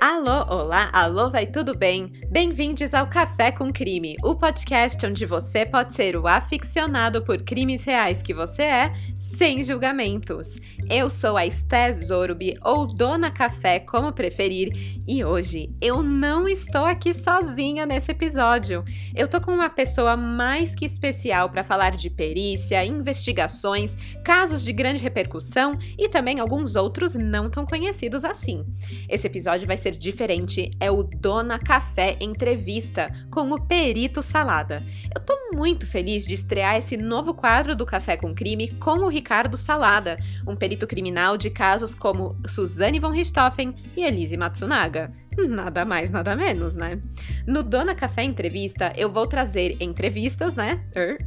Alô, olá, alô, vai tudo bem? Bem-vindos ao Café com Crime, o podcast onde você pode ser o aficionado por crimes reais que você é, sem julgamentos. Eu sou a Esté Zorubi, ou Dona Café, como preferir, e hoje eu não estou aqui sozinha nesse episódio. Eu tô com uma pessoa mais que especial para falar de perícia, investigações, casos de grande repercussão e também alguns outros não tão conhecidos assim. Esse episódio vai ser ser diferente é o Dona Café Entrevista com o Perito Salada. Eu tô muito feliz de estrear esse novo quadro do Café com Crime com o Ricardo Salada, um perito criminal de casos como Suzane von Richthofen e Elise Matsunaga. Nada mais, nada menos, né? No Dona Café Entrevista, eu vou trazer entrevistas, né? Er,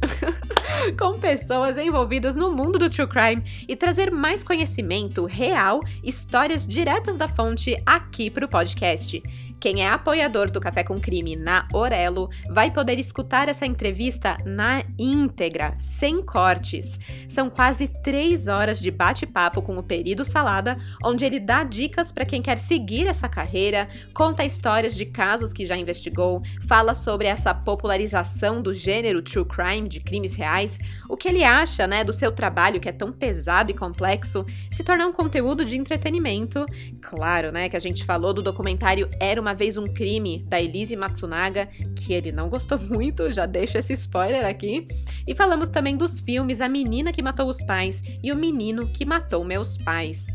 com pessoas envolvidas no mundo do true crime e trazer mais conhecimento real, histórias diretas da fonte aqui pro podcast. Quem é apoiador do Café com Crime na Orelo vai poder escutar essa entrevista na íntegra, sem cortes. São quase três horas de bate-papo com o Perido Salada, onde ele dá dicas para quem quer seguir essa carreira, conta histórias de casos que já investigou, fala sobre essa popularização do gênero true crime, de crimes reais, o que ele acha né, do seu trabalho que é tão pesado e complexo, se tornar um conteúdo de entretenimento. Claro, né, que a gente falou do documentário Era uma uma vez um crime da Elise Matsunaga, que ele não gostou muito, já deixo esse spoiler aqui. E falamos também dos filmes A Menina que Matou os Pais e O Menino que Matou Meus Pais.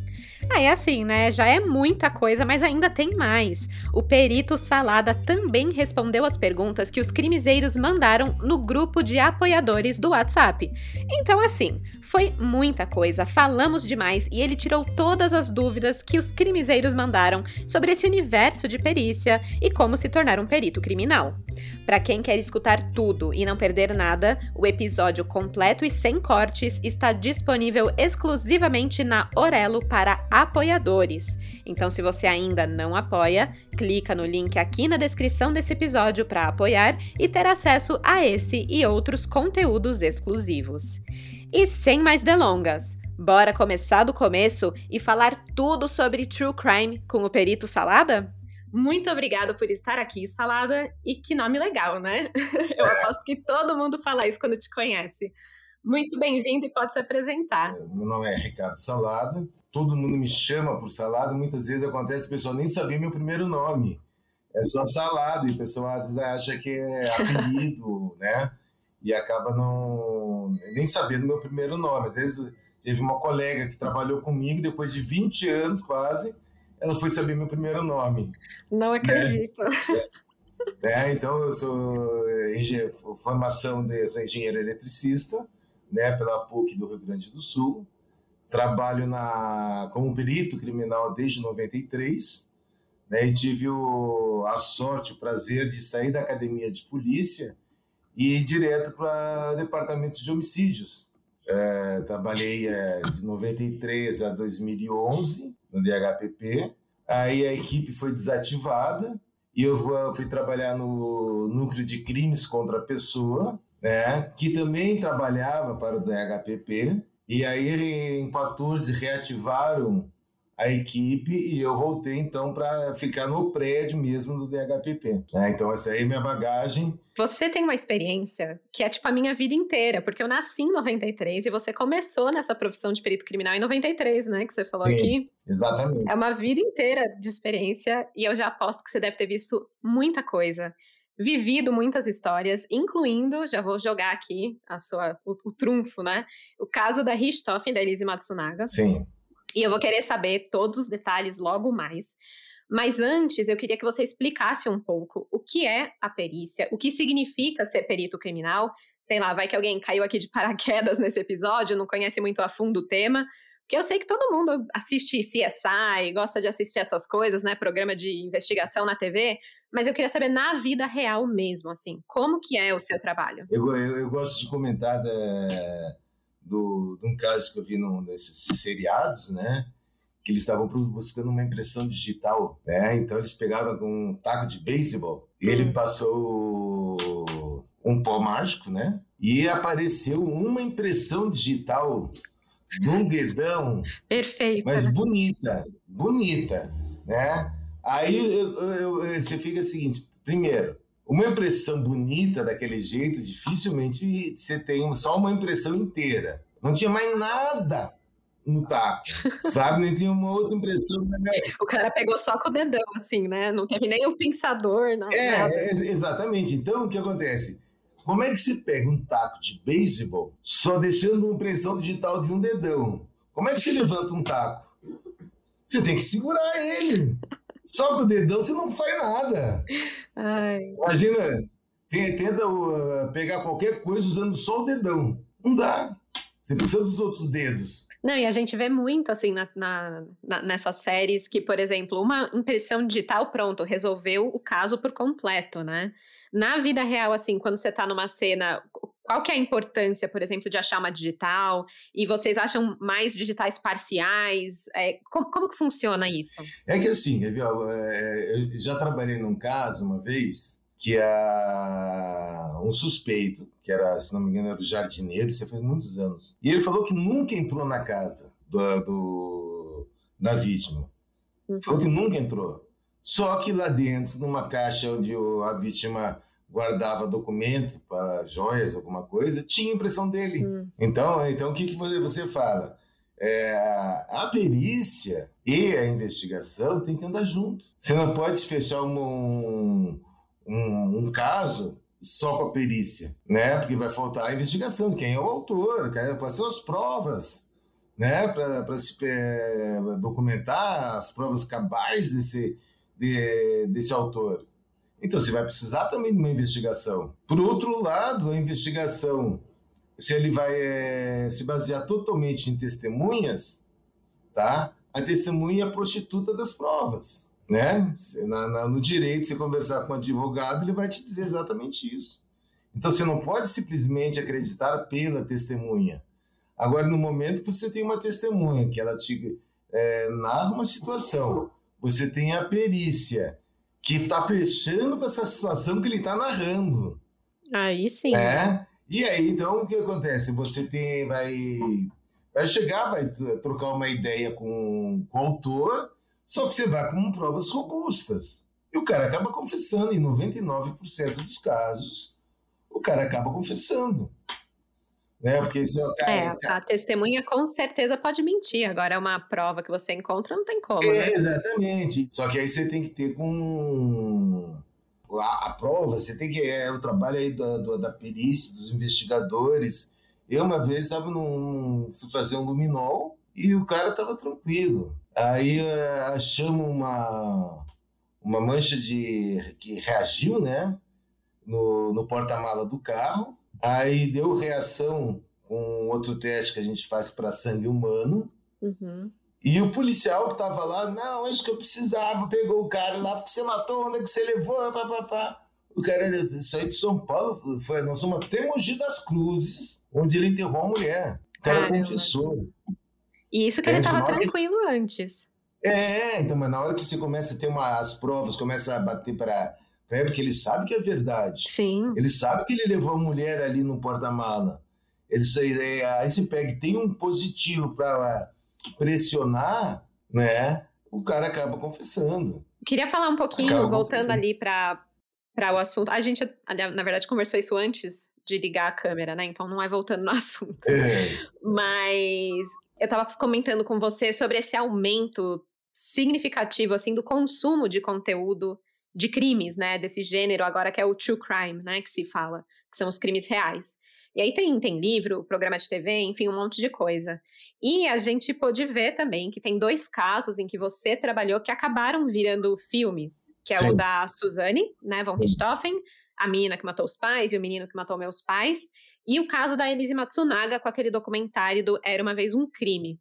Aí é assim, né? Já é muita coisa, mas ainda tem mais. O perito Salada também respondeu as perguntas que os crimezeiros mandaram no grupo de apoiadores do WhatsApp. Então, assim, foi muita coisa, falamos demais e ele tirou todas as dúvidas que os crimezeiros mandaram sobre esse universo de perícia e como se tornar um perito criminal. Para quem quer escutar tudo e não perder nada, o episódio completo e sem cortes está disponível exclusivamente na Orelo para apoiadores. Então, se você ainda não apoia, clica no link aqui na descrição desse episódio para apoiar e ter acesso a esse e outros conteúdos exclusivos. E sem mais delongas, bora começar do começo e falar tudo sobre true crime com o perito Salada? Muito obrigada por estar aqui, Salada, e que nome legal, né? Eu é. aposto que todo mundo fala isso quando te conhece. Muito bem-vindo e pode se apresentar. Meu nome é Ricardo Salada, todo mundo me chama por salada, muitas vezes acontece o pessoal nem sabia meu primeiro nome. É só salada, e o pessoal às vezes acha que é apelido, né? E acaba não nem sabendo meu primeiro nome. Às vezes teve uma colega que trabalhou comigo, depois de 20 anos quase, ela foi saber meu primeiro nome. Não né? acredito. Né? É, então eu sou engenheiro, formação de sou engenheiro eletricista, né, pela PUC do Rio Grande do Sul trabalho na, como perito criminal desde 93, né, e tive o, a sorte, o prazer de sair da academia de polícia e ir direto para o departamento de homicídios. É, trabalhei é, de 93 a 2011 no DHPP, aí a equipe foi desativada e eu fui trabalhar no núcleo de crimes contra a pessoa, né, que também trabalhava para o DHPP, e aí, em 14, reativaram a equipe e eu voltei então para ficar no prédio mesmo do DHPP. É, então, essa aí é minha bagagem. Você tem uma experiência que é tipo a minha vida inteira, porque eu nasci em 93 e você começou nessa profissão de perito criminal em 93, né? Que você falou Sim, aqui. Exatamente. É uma vida inteira de experiência e eu já aposto que você deve ter visto muita coisa vivido muitas histórias, incluindo, já vou jogar aqui a sua, o, o trunfo, né? O caso da Richthofen, da Elise Matsunaga. Sim. E eu vou querer saber todos os detalhes logo mais. Mas antes, eu queria que você explicasse um pouco o que é a perícia, o que significa ser perito criminal. Sei lá, vai que alguém caiu aqui de paraquedas nesse episódio, não conhece muito a fundo o tema. Porque eu sei que todo mundo assiste CSI, gosta de assistir essas coisas, né? Programa de investigação na TV. Mas eu queria saber na vida real mesmo, assim, como que é o seu trabalho? Eu, eu, eu gosto de comentar é, do, de um caso que eu vi num desses seriados, né? Que eles estavam buscando uma impressão digital, né? Então eles pegaram um taco de beisebol e ele hum. passou um pó mágico, né? E apareceu uma impressão digital um dedão. Perfeito. Mas bonita, bonita, né? Aí eu, eu, você fica o seguinte: primeiro, uma impressão bonita daquele jeito, dificilmente você tem só uma impressão inteira. Não tinha mais nada no taco, sabe? Nem tinha uma outra impressão. Né? O cara pegou só com o dedão, assim, né? Não teve nem o pensador, não, é, nada. É, exatamente. Então, o que acontece? Como é que se pega um taco de beisebol só deixando uma impressão digital de um dedão? Como é que se levanta um taco? Você tem que segurar ele. Só com o dedão você não faz nada. Ai. Imagina, tenta uh, pegar qualquer coisa usando só o dedão. Não dá. Você precisa dos outros dedos. Não, e a gente vê muito, assim, na, na, na, nessas séries que, por exemplo, uma impressão digital, pronto, resolveu o caso por completo, né? Na vida real, assim, quando você tá numa cena, qual que é a importância, por exemplo, de achar uma digital? E vocês acham mais digitais parciais? É, como, como, que funciona isso? É que assim, viu, é, eu já trabalhei num caso uma vez que é um suspeito, que era, se não me engano, era o jardineiro, isso faz muitos anos. E ele falou que nunca entrou na casa do, do da vítima. Uhum. Falou que nunca entrou. Só que lá dentro, numa caixa onde a vítima guardava documento para joias, alguma coisa, tinha impressão dele. Uhum. Então, então o que, que você fala? É, a perícia e a investigação tem que andar junto. Você não pode fechar um, um, um caso só com a perícia, né? Porque vai faltar a investigação, quem é o autor, quais são as provas, né? Para se é, documentar as provas cabais desse, de, desse autor. Então, você vai precisar também de uma investigação. Por outro lado, a investigação, se ele vai é, se basear totalmente em testemunhas, tá? A testemunha é a prostituta das provas né? Na, na, no direito, você conversar com um advogado, ele vai te dizer exatamente isso. Então, você não pode simplesmente acreditar pela testemunha. Agora, no momento que você tem uma testemunha, que ela te é, narra uma situação, você tem a perícia, que está fechando com essa situação que ele está narrando. Aí sim. É? E aí, então, o que acontece? Você tem, vai, vai chegar, vai trocar uma ideia com, com o autor, só que você vai com provas robustas. E o cara acaba confessando, em 99% dos casos, o cara acaba confessando. Né? Porque isso é, cara, é, a testemunha com certeza pode mentir. Agora, é uma prova que você encontra, não tem como. É, né? Exatamente. Só que aí você tem que ter com. A, a prova, você tem que. É o trabalho aí da, da, da perícia, dos investigadores. Eu, uma vez, estava num. fui fazer um luminol e o cara estava tranquilo. Aí eh, achamos uma, uma mancha de que reagiu, né? No, no porta-mala do carro. Aí deu reação com outro teste que a gente faz para sangue humano. Uhum. E o policial que estava lá, não, é isso que eu precisava, pegou o cara lá, porque você matou, onde é que você levou, papapá. O cara saiu de São Paulo, foi, nós somos até Mogi das Cruzes, onde ele enterrou a mulher. O cara Caramba. confessou. E isso que ele estava tranquilo que... antes. É, então, mas na hora que você começa a ter uma, as provas, começa a bater para ele, porque ele sabe que é verdade. Sim. Ele sabe que ele levou a mulher ali no porta-mala. Ele, é, aí você pega tem um positivo para pressionar, né? O cara acaba confessando. Queria falar um pouquinho, acaba voltando ali para para o assunto. A gente, na verdade, conversou isso antes de ligar a câmera, né? Então não é voltando no assunto. É. Mas eu estava comentando com você sobre esse aumento significativo assim do consumo de conteúdo de crimes, né, desse gênero agora que é o true crime, né, que se fala, que são os crimes reais. E aí tem, tem livro, programa de TV, enfim, um monte de coisa. E a gente pôde ver também que tem dois casos em que você trabalhou que acabaram virando filmes, que é Sim. o da Suzane, né, von Richthofen, a menina que matou os pais e o menino que matou meus pais, e o caso da Elise Matsunaga com aquele documentário do Era uma vez um crime.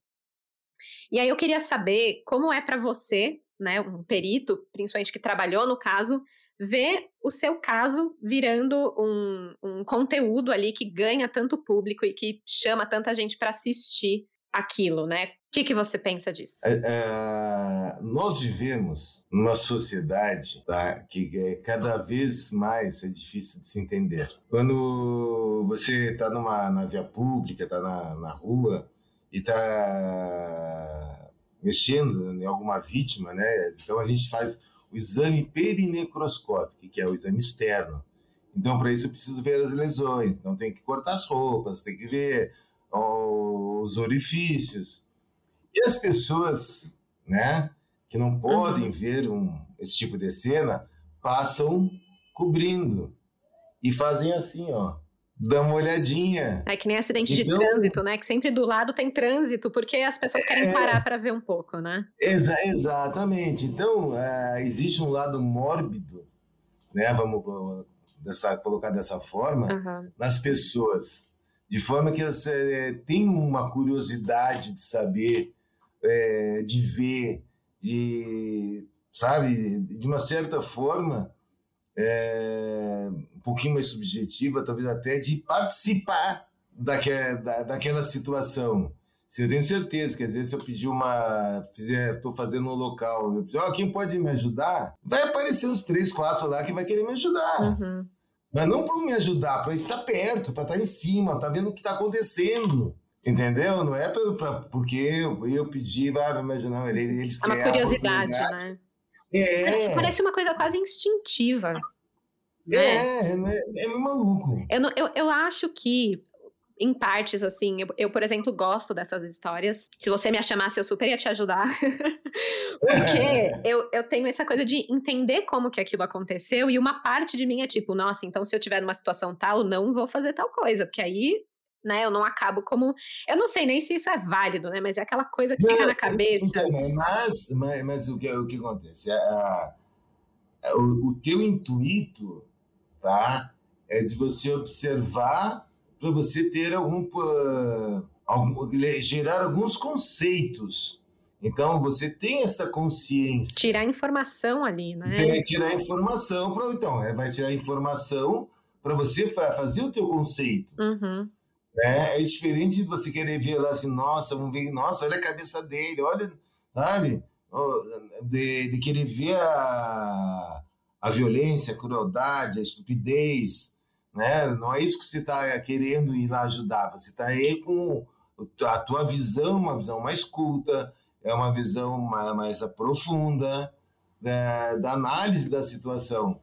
E aí eu queria saber como é para você, né, um perito, principalmente que trabalhou no caso, ver o seu caso virando um, um conteúdo ali que ganha tanto público e que chama tanta gente para assistir aquilo, né? O que, que você pensa disso? É, é, nós vivemos numa sociedade tá, que é cada vez mais é difícil de se entender. Quando você está na via pública, está na, na rua e está mexendo em alguma vítima, né? Então a gente faz o exame perinecroscópico, que é o exame externo. Então, para isso, eu preciso ver as lesões. Então, tem que cortar as roupas, tem que ver os orifícios. E as pessoas, né, que não podem uhum. ver um, esse tipo de cena, passam cobrindo e fazem assim, ó dá uma olhadinha. É que nem acidente então, de trânsito, né? Que sempre do lado tem trânsito, porque as pessoas querem é, parar para ver um pouco, né? Exa exatamente. Então, uh, existe um lado mórbido, né? Vamos dessa, colocar dessa forma, uhum. nas pessoas. De forma que elas é, têm uma curiosidade de saber, é, de ver, de, sabe, de uma certa forma, é, um pouquinho mais subjetiva, talvez até de participar daquela, da, daquela situação. Eu tenho certeza que às vezes se eu pedir uma, estou fazendo um local, eu pedir, oh, quem pode me ajudar? Vai aparecer uns três, quatro lá que vai querer me ajudar. Uhum. Mas não para me ajudar, para estar perto, para estar em cima, estar tá vendo o que está acontecendo. Entendeu? Não é pra, pra, porque eu, eu pedi, vai me ajudar. Eles é uma curiosidade, né? É. Parece uma coisa quase instintiva. É, né? é, é, maluco. Eu, não, eu, eu acho que, em partes, assim, eu, eu, por exemplo, gosto dessas histórias. Se você me chamasse, eu super ia te ajudar. Porque é. eu, eu tenho essa coisa de entender como que aquilo aconteceu, e uma parte de mim é tipo, nossa, então se eu tiver numa situação tal, não vou fazer tal coisa, porque aí né? Eu não acabo como. Eu não sei nem se isso é válido, né? Mas é aquela coisa que não, fica na cabeça. Então, mas, mas, mas o, que, o que acontece? A, a, o, o teu intuito, tá? É de você observar para você ter algum, algum. gerar alguns conceitos. Então você tem essa consciência. Tirar informação ali, né? É, tirar informação para então, é, vai tirar informação para você fazer o teu conceito. Uhum. É, é diferente de você querer ver lá assim, nossa, vamos ver, nossa, olha a cabeça dele, olha, sabe? De, de querer ver a, a violência, a crueldade, a estupidez, né? Não é isso que você está querendo ir lá ajudar, você está aí com a tua visão, uma visão mais culta, é uma visão mais, profunda da, da, análise da situação,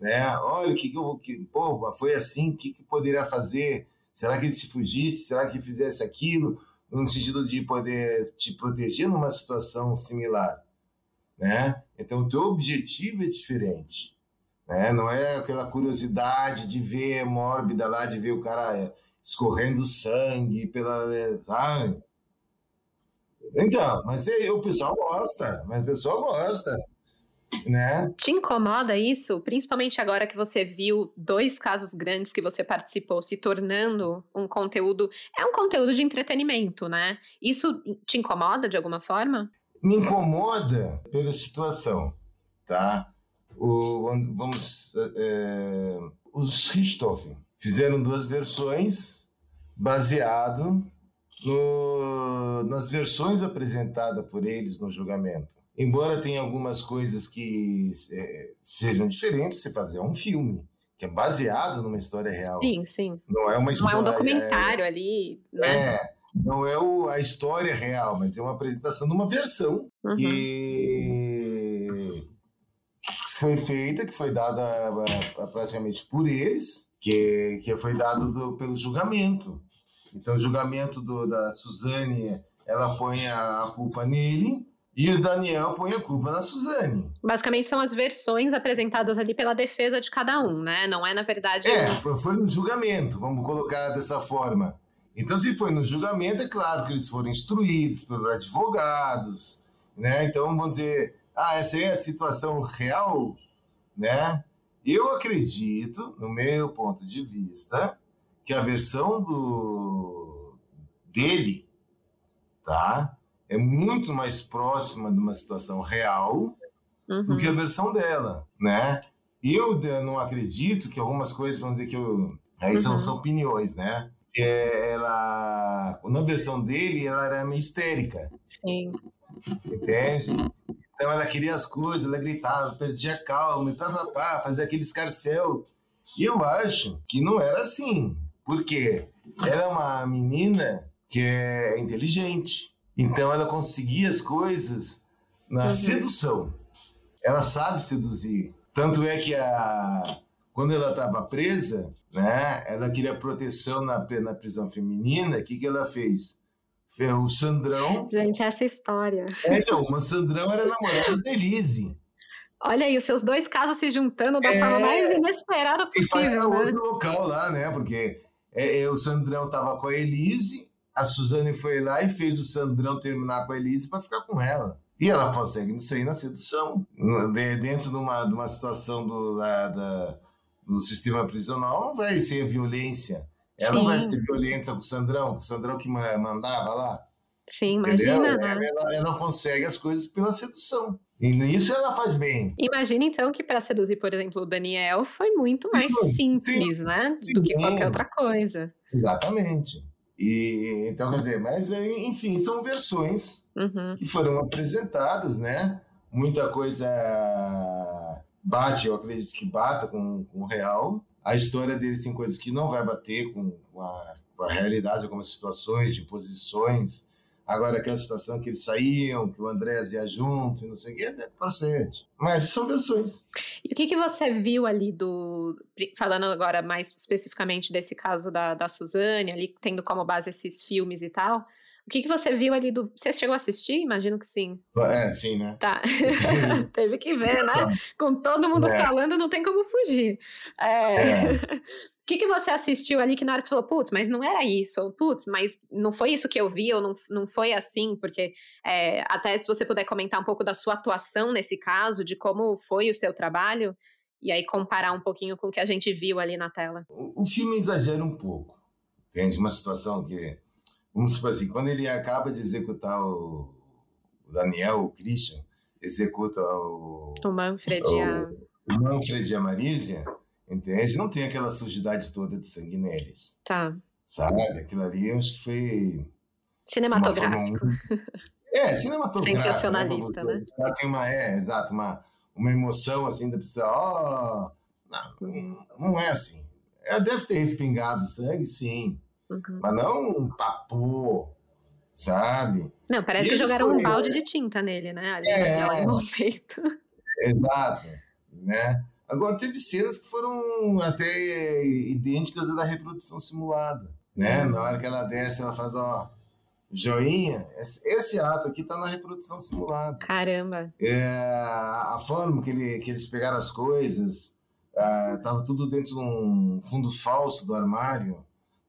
né? Olha o que, que eu, que, pô, foi assim, o que, que poderia fazer? Será que ele se fugisse? Será que fizesse aquilo? No sentido de poder te proteger numa situação similar, né? Então, o teu objetivo é diferente, né? Não é aquela curiosidade de ver mórbida lá, de ver o cara escorrendo sangue pela... Sabe? Então, mas o pessoal gosta, mas o pessoal gosta né? Te incomoda isso? Principalmente agora que você viu dois casos grandes que você participou se tornando um conteúdo. É um conteúdo de entretenimento, né? Isso te incomoda de alguma forma? Me incomoda pela situação, tá? O, vamos. É, os Richthofen fizeram duas versões baseado no, nas versões apresentadas por eles no julgamento. Embora tenha algumas coisas que é, sejam diferentes, você fazer um filme que é baseado numa história real. Sim, sim. Não é uma história. Não é um documentário é, ali, né? É, não é o, a história real, mas é uma apresentação de uma versão uhum. que foi feita, que foi dada praticamente por eles, que, que foi dado do, pelo julgamento. Então, o julgamento do, da Suzane, ela põe a culpa nele, e o Daniel põe a culpa na Suzane. Basicamente são as versões apresentadas ali pela defesa de cada um, né? Não é, na verdade. É, foi no julgamento, vamos colocar dessa forma. Então, se foi no julgamento, é claro que eles foram instruídos pelos advogados, né? Então, vamos dizer, ah, essa é a situação real, né? Eu acredito, no meu ponto de vista, que a versão do dele, tá? é muito mais próxima de uma situação real uhum. do que a uhum. versão dela, né? Eu não acredito que algumas coisas, vamos dizer que eu... Aí são, uhum. são opiniões, né? É, ela, na versão dele, ela era meio histérica. Sim. Entende? Então ela queria as coisas, ela gritava, perdia a calma, e pá, pá, pá, fazia aquele escarcel. E eu acho que não era assim. Por quê? Ela é uma menina que é inteligente, então ela conseguia as coisas na uhum. sedução. ela sabe seduzir. Tanto é que a, quando ela estava presa, né, ela queria proteção na, na prisão feminina, o que, que ela fez? O Sandrão. Gente, essa história. É, então, o Sandrão era namorado da Elise. Olha aí, os seus dois casos se juntando da é, forma mais inesperada possível, né? outro local lá, né? Porque é, é, o Sandrão estava com a Elise, a Suzane foi lá e fez o Sandrão terminar com a Elise para ficar com ela. E ela consegue isso aí na sedução. Dentro de uma, de uma situação do, da, da, do sistema prisional, não vai ser violência. Ela Sim. não vai ser violenta com o Sandrão, o Sandrão que mandava lá. Sim, imagina, né? Ela, ela, consegue as coisas pela sedução. E nisso ela faz bem. Imagina então que para seduzir, por exemplo, o Daniel foi muito mais sim, simples, sim, né? Sim, do que qualquer outra coisa. Exatamente. E então, quer dizer, mas enfim, são versões uhum. que foram apresentadas, né? Muita coisa bate, eu acredito que bata com, com o real. A história dele tem coisas que não vai bater com, com, a, com a realidade, algumas situações de posições. Agora, aquela situação que eles saíam, que o Andrés ia junto, não sei o que, é procede. Mas são versões. E o que, que você viu ali do. Falando agora mais especificamente desse caso da, da Suzane, ali tendo como base esses filmes e tal. O que, que você viu ali do. Você chegou a assistir? Imagino que sim. É, sim, né? Tá. Teve que ver, né? Com todo mundo é. falando, não tem como fugir. É... é. O que, que você assistiu ali que na hora você falou, putz, mas não era isso, ou putz, mas não foi isso que eu vi, ou não, não foi assim, porque é, até se você puder comentar um pouco da sua atuação nesse caso, de como foi o seu trabalho, e aí comparar um pouquinho com o que a gente viu ali na tela. O, o filme exagera um pouco, entende? Uma situação que vamos supor assim, quando ele acaba de executar o, o Daniel, o Christian, executa o... O Manfred o, a... O Manfred e a Marísia, entende? Não tem aquela sujidade toda de sangue neles. Tá. Sabe? Aquilo ali eu acho que foi... Cinematográfico. Forma... É, cinematográfico. Sensacionalista, né? né? Assim, uma, é, exato, uma, uma emoção assim da pessoa, ó... Oh, não, não é assim. Ela deve ter respingado sangue, sim. Uhum. Mas não um papo, sabe? Não, parece e que jogaram foi, um balde de tinta nele, né? Ali é, no peito. Exato, né? Agora, teve cenas que foram até idênticas à da reprodução simulada, né? Uhum. Na hora que ela desce, ela faz, ó, joinha. Esse, esse ato aqui tá na reprodução simulada. Caramba! É, a forma que, ele, que eles pegaram as coisas, uh, tava tudo dentro de um fundo falso do armário,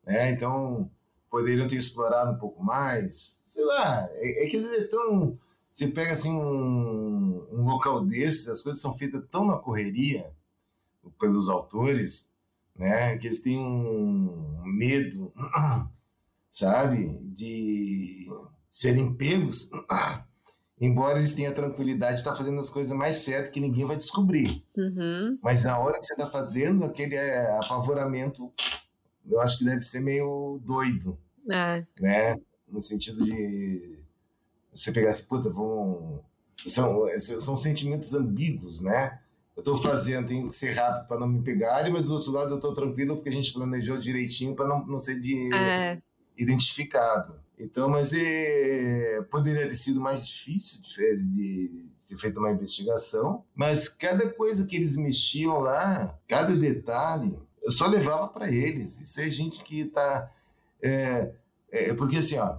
né? Então, poderiam ter explorado um pouco mais. Sei lá, é, é que é tão. Você pega assim um, um local desses, as coisas são feitas tão na correria pelos autores, né? Que eles têm um medo, sabe, de serem pegos, embora eles tenham a tranquilidade de estar fazendo as coisas mais certas que ninguém vai descobrir. Uhum. Mas na hora que você está fazendo, aquele é, apavoramento eu acho que deve ser meio doido. É. Né? No sentido de você pegar assim, puta, vão. São, são sentimentos ambíguos, né? Eu estou fazendo, tem que ser rápido para não me pegarem, mas do outro lado eu estou tranquilo porque a gente planejou direitinho para não, não ser de, é. identificado. Então, mas é, poderia ter sido mais difícil de, de, ser feita uma investigação, mas cada coisa que eles mexiam lá, cada detalhe, eu só levava para eles. Isso é gente que está. É, é, porque assim, ó,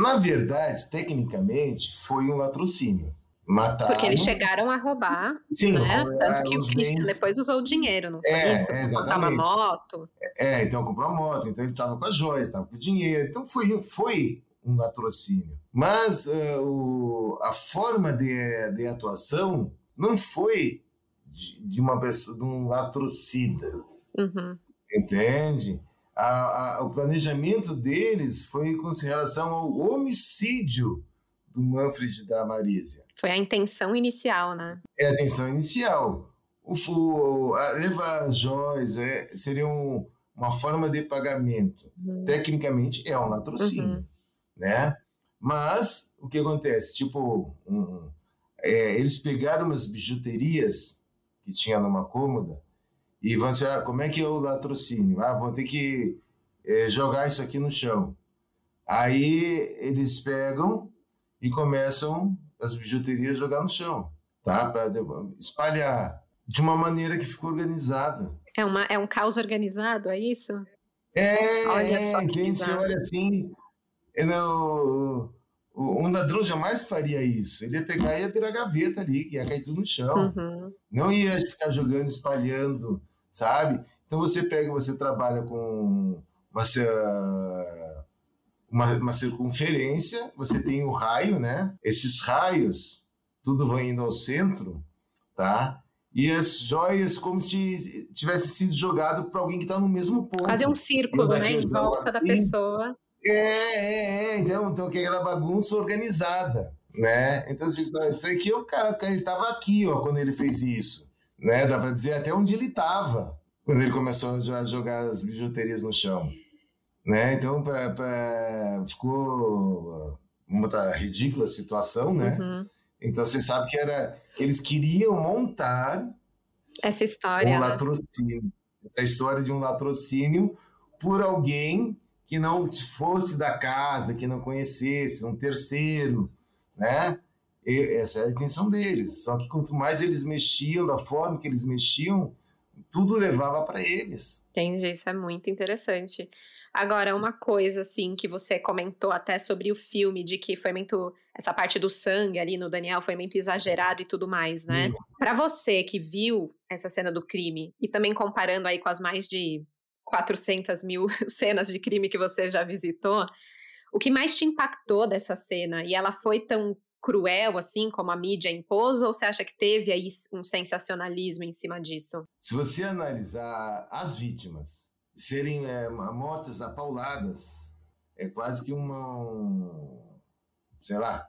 na verdade, tecnicamente, foi um latrocínio. Mataram. Porque eles chegaram a roubar, Sim, né? Tanto que o Christian bens... depois usou o dinheiro, não foi é, isso? É, comprar uma moto. É, então comprou a moto, então ele estava com as joias, estava com o dinheiro. Então foi, foi um latrocínio. Mas uh, o, a forma de, de atuação não foi de, de uma pessoa, de um latrocida Uhum. Entende? A, a, o planejamento deles foi com relação ao homicídio do Manfred da Marísia. Foi a intenção inicial, né? É a intenção inicial. O, o, a levar joias é, seria um, uma forma de pagamento. Uhum. Tecnicamente é um latrocínio, uhum. né? Mas o que acontece? Tipo, um, é, eles pegaram umas bijuterias que tinha numa cômoda e você, ah, como é que é o latrocínio? Ah, vou ter que é, jogar isso aqui no chão. Aí eles pegam e começam as bijuterias a jogar no chão. tá? Para espalhar de uma maneira que ficou organizada. É, uma, é um caos organizado, é isso? É, olha só que você olha assim, não, um ladrão jamais faria isso. Ele ia pegar e ia virar gaveta ali, ia cair tudo no chão. Uhum. Não ia ficar jogando, espalhando, sabe? Então você pega, você trabalha com uma, uma, uma circunferência, você tem o raio, né? Esses raios, tudo vai indo ao centro, tá? E as joias como se tivesse sido jogado para alguém que está no mesmo ponto. Fazer um círculo, né? Em volta da pessoa. É, é, é. Então, então que é aquela bagunça organizada, né? Então, assim, isso aqui, o cara, ele estava aqui, ó, quando ele fez isso, né? Dá para dizer até onde ele estava quando ele começou a jogar as bijuterias no chão, né? Então, pra, pra, ficou uma ridícula situação, né? Uhum. Então, você sabe que era eles queriam montar essa história, um né? latrocínio, essa história de um latrocínio por alguém que não fosse da casa, que não conhecesse, um terceiro, né? E essa é a intenção deles. Só que quanto mais eles mexiam, da forma que eles mexiam, tudo levava para eles. Entendi, isso é muito interessante. Agora, uma coisa assim que você comentou até sobre o filme, de que foi muito. Essa parte do sangue ali no Daniel foi muito exagerado e tudo mais, né? Para você que viu essa cena do crime, e também comparando aí com as mais de 400 mil cenas de crime que você já visitou, o que mais te impactou dessa cena? E ela foi tão cruel assim como a mídia impôs, ou você acha que teve aí um sensacionalismo em cima disso? Se você analisar as vítimas serem é, mortas apauladas, é quase que uma, um, sei lá,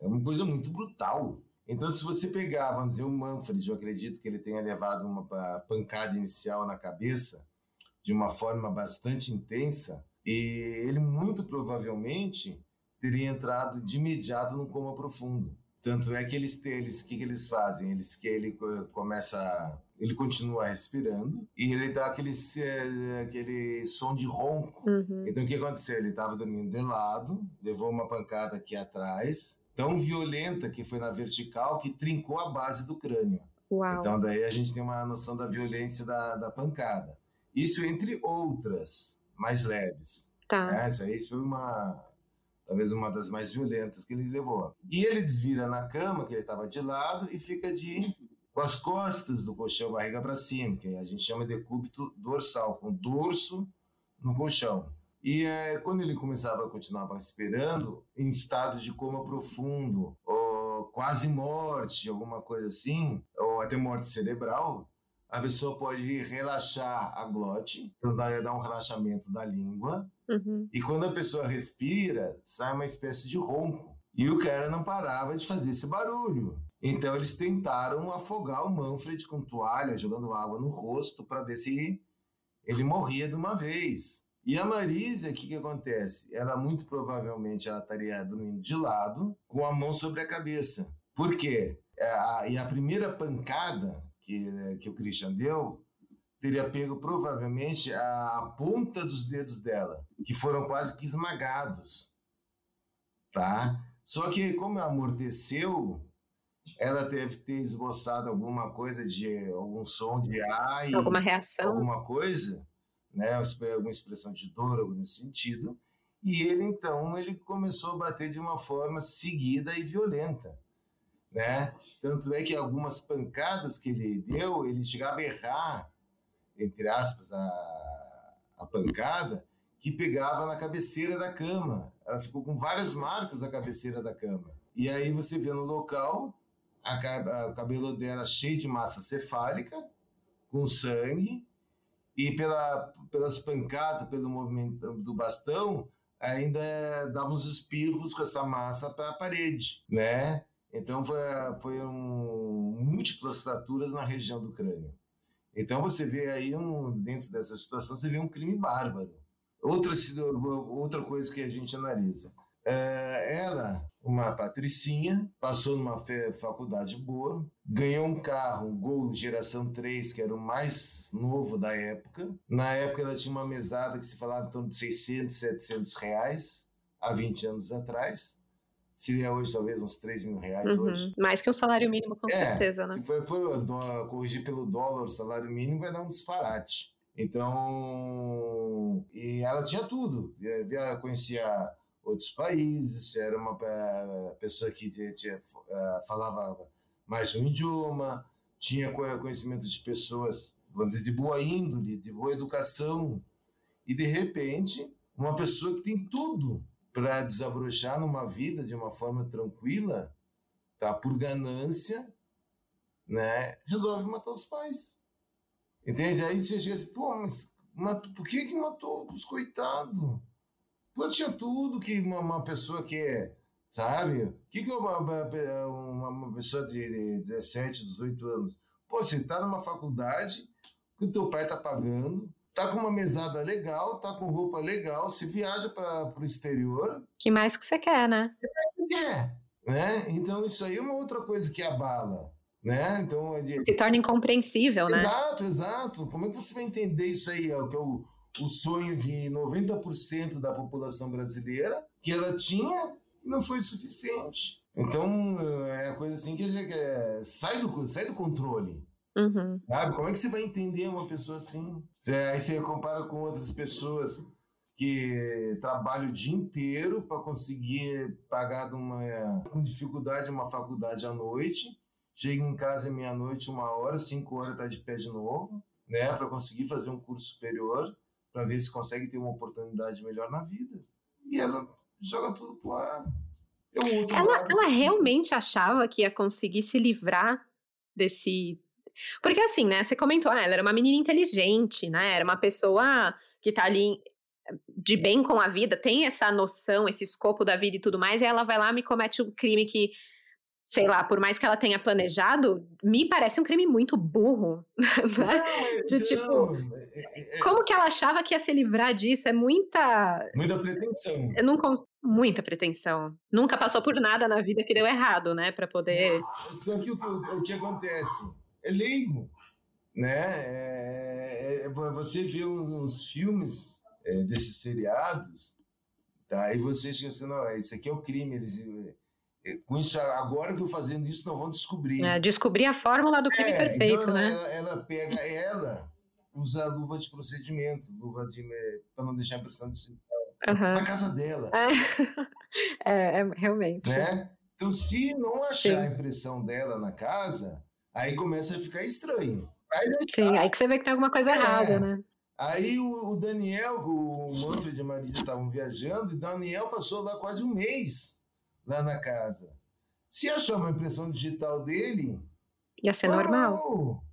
é uma coisa muito brutal. Então, se você pegar, vamos dizer, o Manfred, eu acredito que ele tenha levado uma pancada inicial na cabeça, de uma forma bastante intensa e ele muito provavelmente teria entrado de imediato no coma profundo. Tanto é que eles eles que, que eles fazem? Eles que ele começa, ele continua respirando e ele dá aquele aquele som de ronco. Uhum. Então o que aconteceu? Ele estava dormindo de lado, levou uma pancada aqui atrás, tão violenta que foi na vertical que trincou a base do crânio. Uau. Então daí a gente tem uma noção da violência da, da pancada. Isso entre outras mais leves. Tá. É, essa aí foi uma, talvez uma das mais violentas que ele levou. E ele desvira na cama, que ele estava de lado, e fica de com as costas do colchão, barriga para cima, que a gente chama de decúbito dorsal, com dorso no colchão. E é, quando ele começava a continuar respirando, em estado de coma profundo, ou quase morte, alguma coisa assim, ou até morte cerebral, a pessoa pode relaxar a glote, então dar um relaxamento da língua. Uhum. E quando a pessoa respira, sai uma espécie de ronco. E o cara não parava de fazer esse barulho. Então eles tentaram afogar o Manfred com toalha, jogando água no rosto, para ver se ele morria de uma vez. E a Marisa, o que, que acontece? Ela muito provavelmente ela estaria dormindo de lado, com a mão sobre a cabeça. Por quê? É, e a primeira pancada que, que o Christian deu, teria pego provavelmente a, ponta dos dedos dela, que foram quase que esmagados, tá? Só que como amorteceu, ela deve ter esboçado alguma coisa de algum som de ar, alguma reação, alguma coisa, né? Alguma expressão de dor, algo nesse sentido. E ele então ele começou a bater de uma forma seguida e violenta né? Tanto é que algumas pancadas que ele deu, ele chegava a errar, entre aspas, a, a pancada, que pegava na cabeceira da cama. Ela ficou com várias marcas na cabeceira da cama. E aí você vê no local a, o cabelo dela cheio de massa cefálica, com sangue, e pela, pelas pancadas, pelo movimento do bastão, ainda dava uns espirros com essa massa para a parede, né? Então, foi, foi um, múltiplas fraturas na região do crânio. Então, você vê aí, um, dentro dessa situação, você vê um crime bárbaro. Outra, outra coisa que a gente analisa. É, ela, uma patricinha, passou numa faculdade boa, ganhou um carro, um Gol geração 3, que era o mais novo da época. Na época ela tinha uma mesada que se falava em torno de 600, 700 reais, há 20 anos atrás seria hoje talvez uns 3 mil reais Uhum. hoje. Mais que um salário mínimo, com É, certeza, né? Se for, for corrigir pelo dólar, o salário mínimo vai dar um disparate. Então, e ela tinha tudo. Ela conhecia outros países, era uma eh, pessoa que tinha- eh, falava mais de um idioma, tinha co- conhecimento de pessoas, vamos dizer, de boa índole, de boa educação. E, de repente, uma pessoa que tem tudo para desabrochar numa vida de uma forma tranquila, tá? por ganância, né? resolve matar os pais. Entende? Aí você chega assim, pô, mas matou, por que que matou os coitados? Pô, tinha tudo que uma, uma pessoa quer, sabe? O que que uma, uma, uma pessoa de 17, 18 anos? Pô, você tá numa faculdade que o teu pai tá pagando, tá com uma mesada legal, tá com roupa legal, se viaja para o exterior, Que mais que você quer, né? quer, né? Então isso aí é uma outra coisa que abala, né? Então, é de- Se torna incompreensível, né? Exato, exato. Como é que você vai entender isso aí? É o que é o, sonho de 90% da população brasileira, que ela tinha não foi suficiente. Então, é a coisa assim que é, sai, do, sai do controle. Uhum. Sabe? Como é que você vai entender uma pessoa assim? Você- aí você compara com outras pessoas que trabalham o dia inteiro para conseguir pagar uma, com dificuldade uma faculdade à noite, chega em casa meia-noite, uma hora, cinco horas está de pé de novo, né? Para conseguir fazer um curso superior, para ver se consegue ter uma oportunidade melhor na vida. E ela joga tudo pro ar. É um Ela, lado. ela realmente achava que ia conseguir se livrar desse. Porque assim, né? Você comentou, ah, ela era uma menina inteligente, né? Era uma pessoa que tá ali de bem com a vida, tem essa noção, esse escopo da vida e tudo mais, e ela vai lá e me comete um crime que, sei lá, por mais que ela tenha planejado, me parece um crime muito burro. Né? Não, De tipo, é- é- Como que ela achava que ia se livrar disso? É muita. muita pretensão. Eu não cons... Muita pretensão. Nunca passou por nada na vida que deu errado, né? Pra poder. Só que o- o que acontece? É leigo, né? É- é- você vê uns filmes é, desses seriados, tá? E você chega assim, não, isso aqui é o crime, eles... é, Com isso, agora que eu fazendo isso, não vão descobrir. né, descobrir a fórmula do crime É, perfeito, então né? Ela, ela pega ela, usa luva de procedimento, luva de... para não deixar a impressão de... Aham. Na casa dela. É, é, realmente. né? Então, se não achar Sim. a impressão dela na casa, aí começa a ficar estranho. Aí, Sim, aí que você vê que tem alguma coisa É. errada, né? aí o, Daniel, o Manfred e a Marisa estavam viajando, e Daniel passou lá quase um mês, lá na casa. Se achar uma impressão digital dele, Ia ser normal. normal.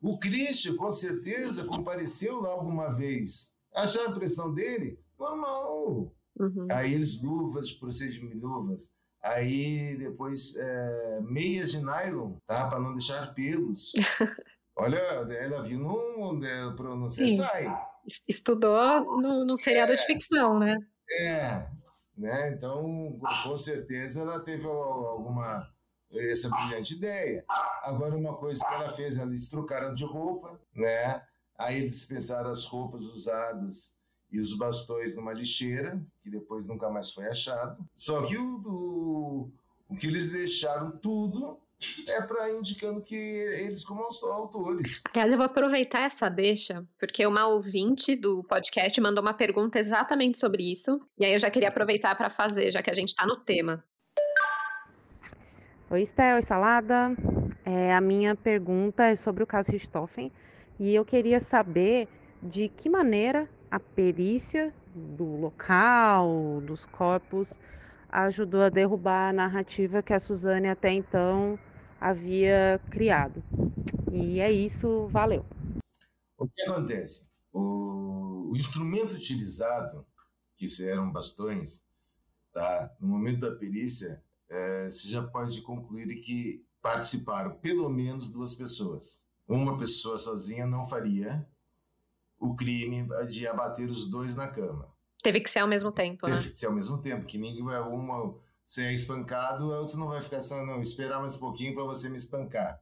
O Christian, com certeza, compareceu lá alguma vez. Achar a impressão dele, normal. Uhum. Aí eles luvas, procedimento luvas. Aí depois é, meias de nylon, tá? Para não deixar pelos. Olha, ela viu no, é, pro- no Sim. Es- Estudou no, no seriado de ficção, né? É, né? Então, com- certeza ela teve al- alguma essa brilhante ideia. Agora uma coisa que ela fez, eles trocaram de roupa, né? Aí eles dispensaram as roupas usadas e os bastões numa lixeira, que depois nunca mais foi achado. Só que o, o, o que eles deixaram tudo é para indicando que eles como autores. Aliás, eu vou aproveitar essa deixa, porque uma ouvinte do podcast mandou uma pergunta exatamente sobre isso. E aí eu já queria aproveitar para fazer, já que a gente está no tema. Oi, Estel, Salada. É, a minha pergunta é sobre o caso Richthofen e eu queria saber de que maneira a perícia do local, dos corpos, ajudou a derrubar a narrativa que a Suzane até então havia criado. E é isso, valeu. O que acontece? O, o instrumento utilizado, que eram bastões, tá? no momento da perícia, é, você já pode concluir que participaram pelo menos duas pessoas. Uma pessoa sozinha não faria o crime de abater os dois na cama. Teve que ser ao mesmo tempo, né? Teve que ser ao mesmo tempo, que ninguém vai uma você é espancado, a outra não vai ficar só, não, esperar mais um pouquinho para você me espancar.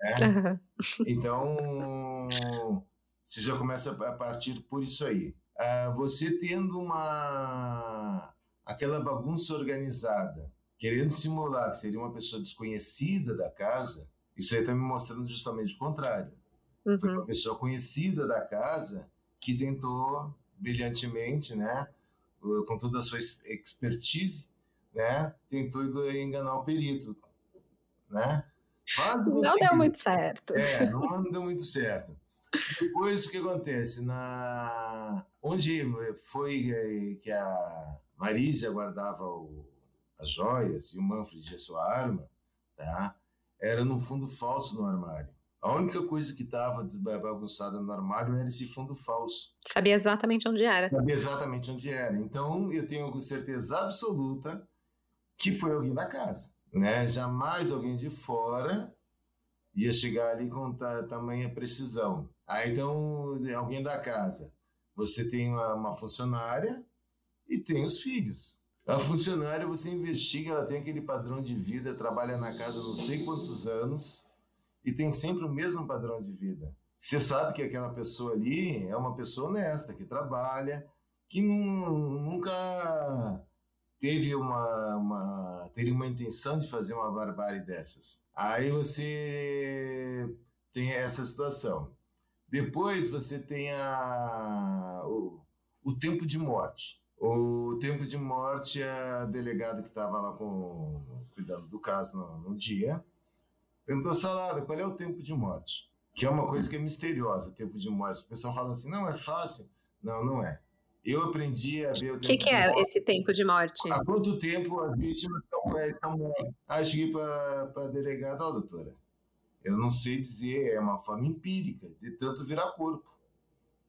Né? Aham. Então, você já começa a partir por isso aí. Ah, você tendo uma aquela bagunça organizada, querendo simular que seria uma pessoa desconhecida da casa, isso aí está me mostrando justamente o contrário. Uhum. Foi uma pessoa conhecida da casa que tentou brilhantemente, né, com toda a sua expertise, né, tentou enganar o perito, né? Quase não deu muito certo. É, não deu muito certo. Depois o que acontece na onde foi eh, que a Marísia guardava o... as joias e o Manfred a sua arma, tá? Era no fundo falso no armário. A única coisa que estava bagunçada no armário era esse fundo falso. Sabia exatamente onde era. Sabia exatamente onde era. Então eu tenho certeza absoluta que foi alguém da casa, né? Jamais alguém de fora ia chegar ali com tamanha precisão. Aí então alguém da casa. Você tem uma, uma funcionária e tem os filhos. A funcionária você investiga, ela tem aquele padrão de vida, trabalha na casa não sei quantos anos e tem sempre o mesmo padrão de vida. Você sabe que aquela pessoa ali é uma pessoa honesta, que trabalha, que nunca teve uma, uma, uma intenção de fazer uma barbárie dessas. Aí você tem essa situação. Depois você tem a, o, o tempo de morte. O tempo de morte, a delegada que estava lá com, cuidando do caso no, no dia, Perguntou, Salada, qual é o tempo de morte? Que é uma coisa que é misteriosa, tempo de morte. O pessoal fala assim, não, é fácil. Não, não é. Eu aprendi a ver o tempo que, que é morte. esse tempo de morte? Há quanto tempo as vítimas estão, estão mortas? Aí eu cheguei para a delegada, ó, oh, doutora, eu não sei dizer, é uma forma empírica, de tanto virar corpo.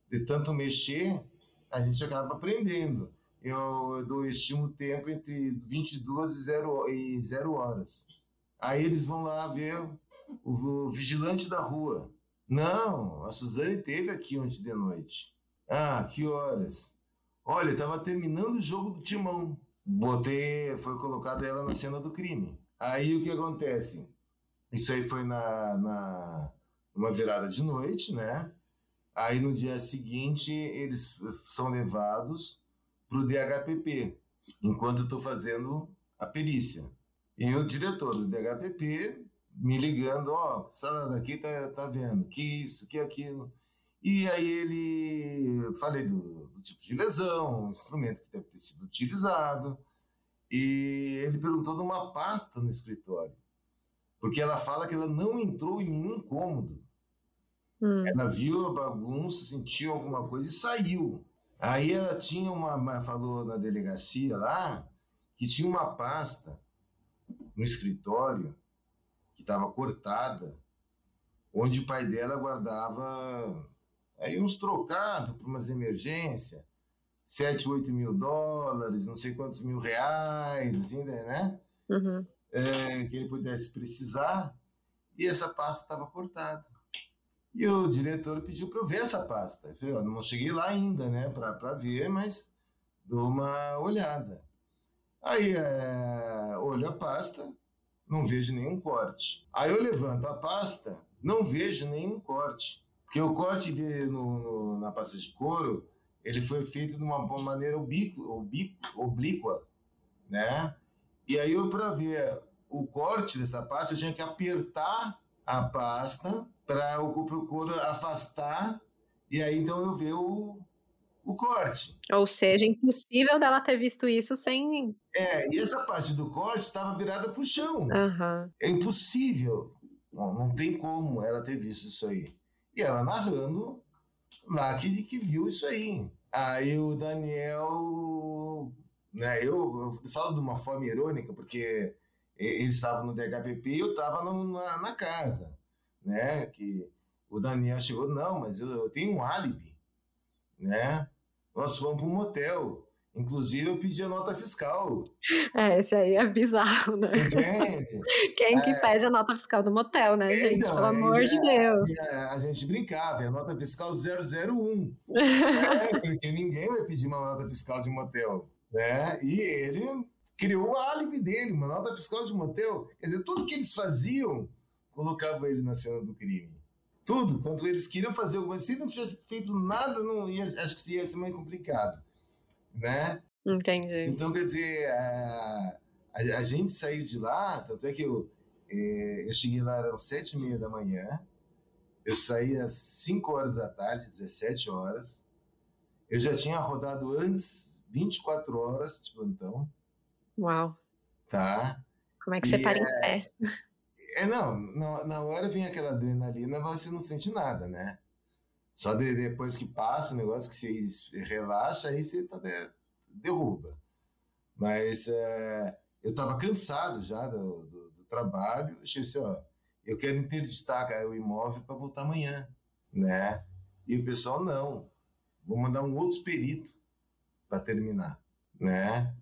De tanto mexer, a gente acaba aprendendo. Eu, eu dou, estimo o tempo entre 22 e 0, e 0 horas. Aí eles vão lá ver o, o vigilante da rua. Não, a Suzane teve aqui ontem de noite. Ah, que horas? Olha, estava terminando o jogo do timão. Botei, foi colocado ela na cena do crime. Aí o que acontece? Isso aí foi na, na uma virada de noite, né? Aí no dia seguinte eles são levados para o DHPP, enquanto estou fazendo a perícia. E o diretor do DHPP me ligando, ó, oh, daqui tá, tá vendo, que isso, que aquilo. E aí ele, falei do, do tipo de lesão, instrumento que deve ter sido utilizado, e ele perguntou de uma pasta no escritório, porque ela fala que ela não entrou em nenhum cômodo. Hum. Ela viu a bagunça, sentiu alguma coisa e saiu. Aí ela tinha uma, falou na delegacia lá, que tinha uma pasta no escritório que estava cortada, onde o pai dela guardava aí uns trocados para umas emergências, 7, 8 mil dólares, não sei quantos mil reais, assim, né? Uhum. É, que ele pudesse precisar, e essa pasta estava cortada. E o diretor pediu para eu ver essa pasta. Eu falei, eu não cheguei lá ainda, né, para ver, mas dou uma olhada. Aí é, olho a pasta, não vejo nenhum corte. Aí eu levanto a pasta, não vejo nenhum corte. Porque o corte no, no, na pasta de couro, ele foi feito de uma maneira oblíqua, oblíqua né? E aí eu, para ver o corte dessa pasta, eu tinha que apertar a pasta para o couro afastar, e aí então eu ver o, o corte. Ou seja, impossível dela ter visto isso sem. É, e essa parte do corte estava virada para o chão. Uhum. É impossível. Não, não tem como ela ter visto isso aí. E ela narrando lá que, que viu isso aí. Aí o Daniel. Né, eu, eu falo de uma forma irônica, porque ele estava no DHPP e eu estava na, na, casa. Né, que o Daniel chegou, não, mas eu, eu tenho um álibi. Né? Nós fomos para um motel. Inclusive, eu pedi a nota fiscal. É, esse aí é bizarro, né? Entende? Quem é... que pede a nota fiscal do motel, né, gente? Então, Pelo amor é, de Deus. É, a gente brincava, é a nota fiscal 001. é, porque ninguém vai pedir uma nota fiscal de motel. Né? E ele criou o álibi dele, uma nota fiscal de motel. Quer dizer, tudo que eles faziam, colocava ele na cena do crime tudo. Quando eles queriam fazer alguma coisa, se não tivesse feito nada, não ia, acho que ia ser mais complicado, né? Entendi. Então, quer dizer, a, A, a, gente saiu de lá, tanto é que eu, é, eu cheguei lá, eram sete e meia da manhã, eu saí às 5 horas da tarde, 17 horas. Eu já tinha rodado antes 24 horas de plantão. Uau! Tá? Como é que você e para é... em pé? É, não, na, na hora vem aquela adrenalina, você não sente nada, né? Só de, depois que passa o negócio que você relaxa, aí você tá de, derruba. Mas é, eu estava cansado já do, do, do trabalho. Eu disse, ó, eu quero interditar o imóvel para voltar amanhã, né? E o pessoal não. Vou mandar um outro perito para terminar, né?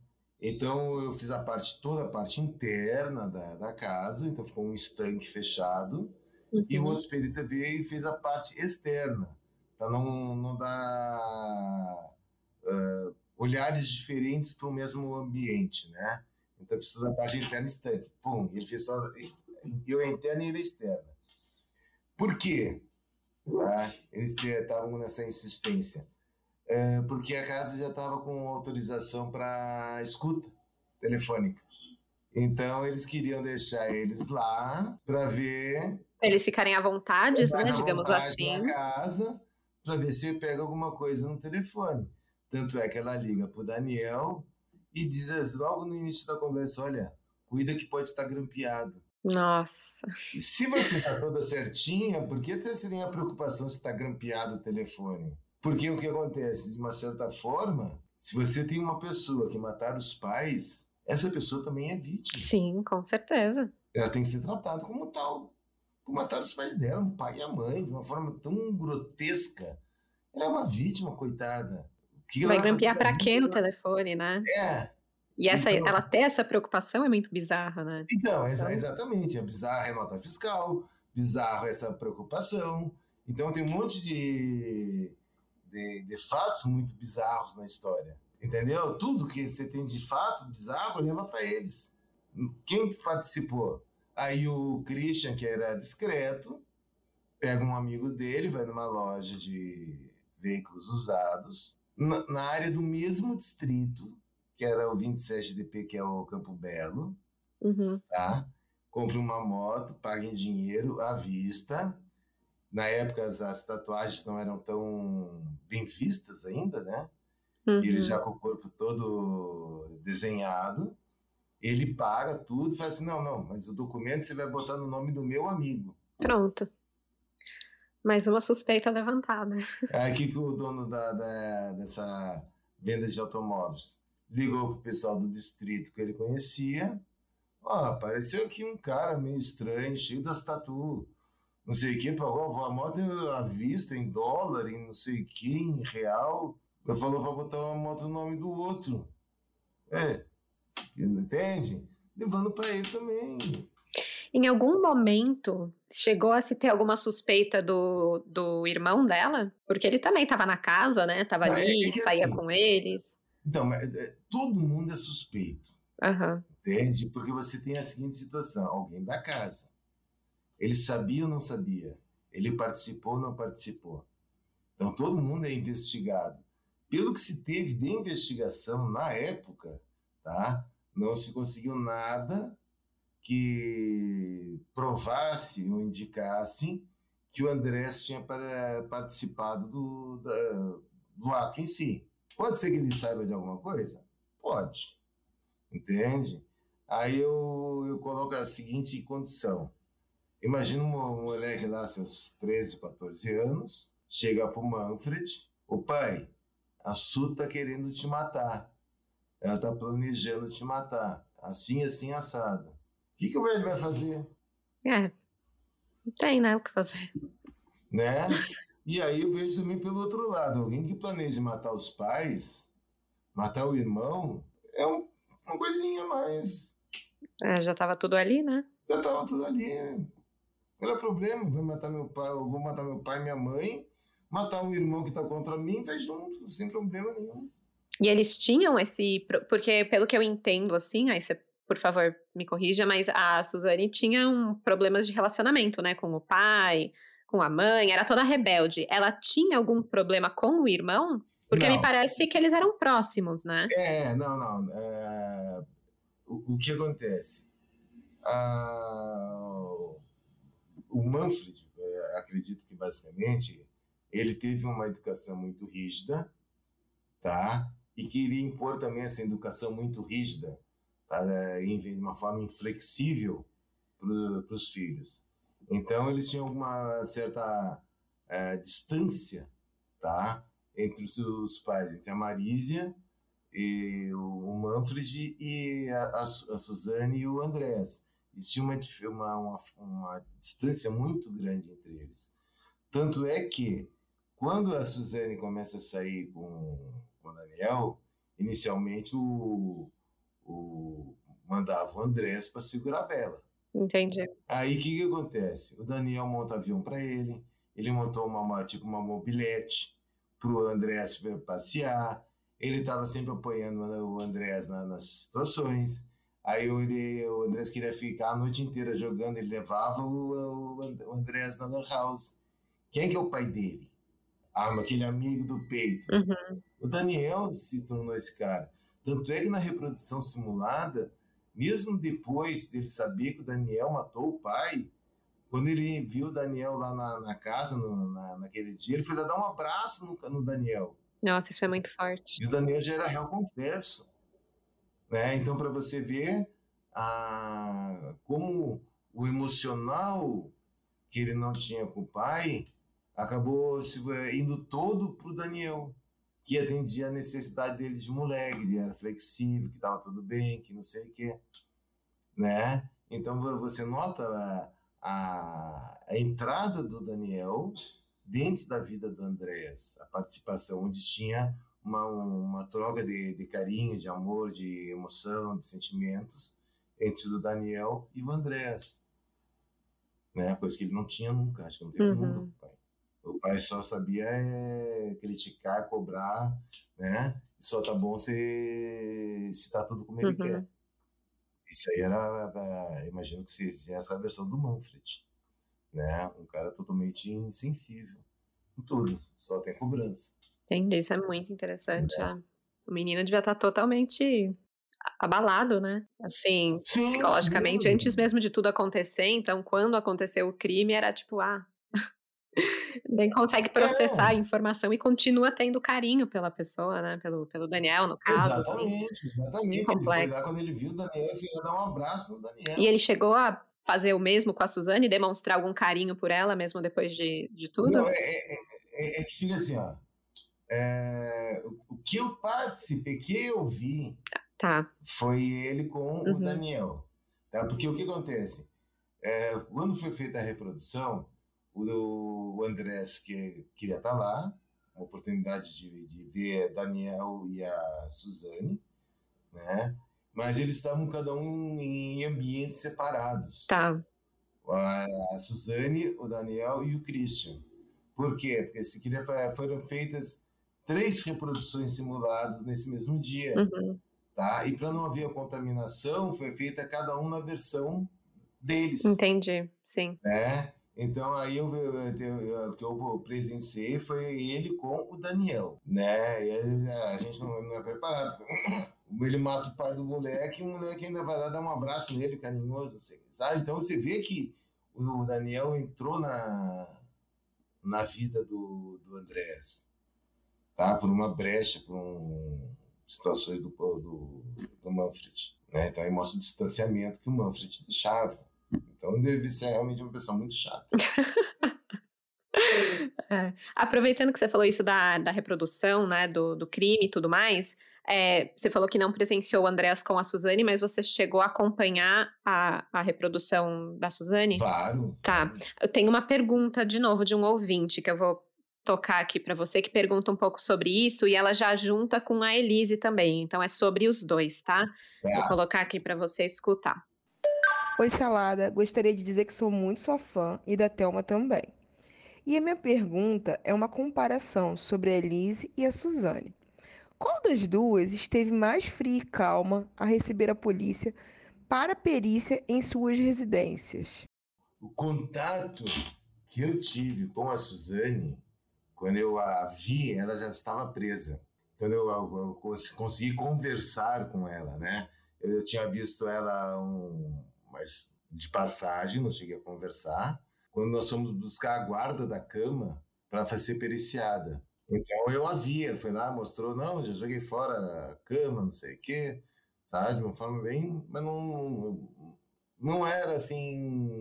Então eu fiz a parte toda a parte interna da, da casa, então ficou um estanque fechado. Uhum. E o uhum. outro perito veio e fez a parte externa, para não, não dar uh, olhares diferentes para o mesmo ambiente, né? Então eu fiz toda a parte interna estanque. Pum, ele fez só eu a interna e ele a externa. Por quê? Tá? Eles estavam nessa insistência é, porque a casa já estava com autorização para escuta telefônica. Então eles queriam deixar eles lá para ver. Eles ficarem à vontade, né? Digamos assim. Na casa para ver se pega alguma coisa no telefone. Tanto é que ela liga para o Daniel e diz logo no início da conversa: olha, cuida que pode estar grampeado. Nossa. E se você está toda certinha, por que tem a preocupação se está grampeado o telefone? Porque o que acontece, de uma certa forma, se você tem uma pessoa que matar os pais, essa pessoa também é vítima. Sim, com certeza. Ela tem que ser tratada como tal. Por matar os pais dela, o pai e a mãe, de uma forma tão grotesca. Ela é uma vítima, coitada. Que vai grampear para quê no telefone, né? É. E essa, então, ela ter essa preocupação é muito bizarra, né? Então, então, exatamente. É bizarra a nota fiscal, bizarro essa preocupação. Então tem um monte de de, de fatos muito bizarros na história. Entendeu? Tudo que você tem de fato bizarro, leva para eles. Quem participou? Aí o Christian, que era discreto, pega um amigo dele, vai numa loja de veículos usados, na, na área do mesmo distrito, que era o 27DP, que é o Campo Belo, uhum. tá? Compra uma moto, paga em dinheiro à vista, na época as, as, tatuagens não eram tão bem vistas ainda, né? Uhum. Ele já com o corpo todo desenhado, ele paga tudo e fala assim, não, não, mas o documento você vai botar no nome do meu amigo. Pronto. Mais uma suspeita levantada. Aí que, que o dono da, da, dessa venda de automóveis ligou pro pessoal do distrito que ele conhecia. Ó, oh, apareceu aqui um cara meio estranho, cheio das tatuas não sei o que, pagou a moto à vista, em dólar, em não sei o que, em real. Ela falou para botar uma moto no nome do outro. É, entende? Levando para ele também. Em algum momento chegou a se ter alguma suspeita do, do irmão dela? Porque ele também estava na casa, né? Tava ah, ali, é saía assim, com eles. Então, é, todo mundo é suspeito. Uhum. Entende? Porque você tem a seguinte situação: alguém da casa ele sabia ou não sabia? Ele participou ou não participou? Então todo mundo é investigado. Pelo que se teve de investigação na época, tá? Não se conseguiu nada que provasse ou indicasse que o Andrés tinha participado do, da, do ato em si. Pode ser que ele saiba de alguma coisa? Pode. Entende? Aí eu, eu coloco a seguinte condição Imagina um moleque lá, seus 13, 14 anos, chega pro Manfred, o pai, a Su tá querendo te matar. Ela tá planejando te matar. Assim, assim, assado. O que, que o velho vai fazer? É, não tem, né, o que fazer. Né? E aí eu vejo também pelo outro lado, alguém que planeja matar os pais, matar o irmão, é um, uma coisinha mais. É, já tava tudo ali, né? Já tava tudo ali. Qual é o problema? Vou matar meu pai, eu vou matar meu pai e minha mãe, matar um irmão que está contra mim, vai junto, sem problema nenhum. E eles tinham esse. Porque, pelo que eu entendo, assim, aí você, por favor, me corrija, mas a Suzane tinha um problemas de relacionamento, né? Com o pai, com a mãe, era toda rebelde. Ela tinha algum problema com o irmão? Porque não. me parece que eles eram próximos, né? É, não, não. É... o, o que acontece? Ah, o Manfred, é, acredito que basicamente, ele teve uma educação muito rígida, tá? E queria impor também essa educação muito rígida, tá? de uma forma inflexível para os filhos. Então eles tinham uma certa é, distância, tá? Entre os, os pais, entre a Marísia e o Manfred e a, a, a Suzane e o Andrés. Existia uma, uma, uma, uma, distância muito grande entre eles. Tanto é que, quando a Suzane começa a sair com, com o Daniel, inicialmente o, o mandava o Andrés para segurar a vela. Entendi. Aí o que, que acontece? O Daniel monta avião para ele, ele montou uma, tipo uma mobilete para o Andrés passear, ele estava sempre apoiando o Andrés na, nas situações. Aí ele, o Andrés queria ficar a noite inteira jogando, ele levava o, o Andrés na Lan House. Quem que é o pai dele? Ah, aquele amigo do peito. Uhum. O Daniel se tornou esse cara. Tanto é que na reprodução simulada, mesmo depois dele saber que o Daniel matou o pai, quando ele viu o Daniel lá na, na casa, no, na, naquele dia, ele foi lá dar um abraço no, no Daniel. Nossa, isso é muito forte. E o Daniel já era real confesso. Né? Então, para você ver a, como o emocional que ele não tinha com o pai acabou se, indo todo para o Daniel, que atendia a necessidade dele de moleque, ele era flexível, que estava tudo bem, que não sei o quê. Né? Então, você nota a, a, a entrada do Daniel dentro da vida do Andréas, a participação, onde tinha uma, uma troca de, de carinho, de amor, de emoção, de sentimentos entre o Daniel e o Andréas. Né? Coisa que ele não tinha nunca, acho que não teve uhum. nunca o pai. O pai só sabia é, criticar, cobrar, né? E só tá bom se, se tá tudo como ele uhum. quer. Isso aí era, imagino que seja essa versão do Manfred, né? Um cara totalmente insensível em tudo, só tem cobrança. Entendi, isso é muito interessante. É. O menino devia estar totalmente abalado, né? Assim, sim, psicologicamente, sim. antes mesmo de tudo acontecer. Então, quando aconteceu o crime, era tipo, ah. Nem consegue processar é. a informação e continua tendo carinho pela pessoa, né? Pelo, pelo Daniel, no caso. Assim. Exatamente, assim. exatamente. Complexo. Ele quando ele viu o Daniel, ele foi dar um abraço no Daniel. E ele chegou a fazer o mesmo com a Suzane, demonstrar algum carinho por ela, mesmo depois de, de tudo? Não, é, é, é, é assim, ó. É, o que eu participei, que eu vi, tá. foi ele com uhum. o Daniel. Tá? Porque o que acontece? É, quando foi feita a reprodução, o, o Andrés que queria estar lá, uma oportunidade de, de ver Daniel e a Suzane, né? Mas eles estavam cada um em ambientes separados. Tá. A, a Suzane, o Daniel e o Christian. Por quê? Porque se queria, foram feitas três reproduções simuladas nesse mesmo dia. Uhum. Tá? E para não haver contaminação, foi feita cada um na versão deles. Entendi, sim. Né? Então aí eu, eu, que eu presenciei foi ele com o Daniel, né? E a gente não, não é preparado. Ele mata o pai do moleque e o moleque ainda vai lá dar um abraço nele, carinhoso, assim, sabe? Então você vê que o Daniel entrou na, na vida do, do Andrés, tá? Por uma brecha, por um, situações do, do, do Manfred, né? Então aí mostra o distanciamento que o Manfred deixava. Então deve ser realmente uma pessoa muito chata. é. Aproveitando que você falou isso da, da reprodução, né, do, do crime e tudo mais, é, você falou que não presenciou o Andréas com a Suzane, mas você chegou a acompanhar a, a reprodução da Suzane? Claro. Tá. Eu tenho uma pergunta de novo de um ouvinte que eu vou tocar aqui para você que pergunta um pouco sobre isso e ela já junta com a Elise também. Então é sobre os dois, tá? É. Vou colocar aqui para você escutar. Oi, Salada. Gostaria de dizer que sou muito sua fã e da Thelma também. E a minha pergunta é uma comparação sobre a Elise e a Suzane. Qual das duas esteve mais fria e calma a receber a polícia para perícia em suas residências? O contato que eu tive com a Suzane, quando eu a vi, ela já estava presa. Quando eu, eu, eu consegui conversar com ela, né? Eu tinha visto ela um, mas de passagem, não cheguei a conversar. Quando nós fomos buscar a guarda da cama para fazer periciada. Então eu a vi, ele foi lá, mostrou, não, já joguei fora a cama, não sei o quê, tá? De uma forma bem. Mas não, não era assim,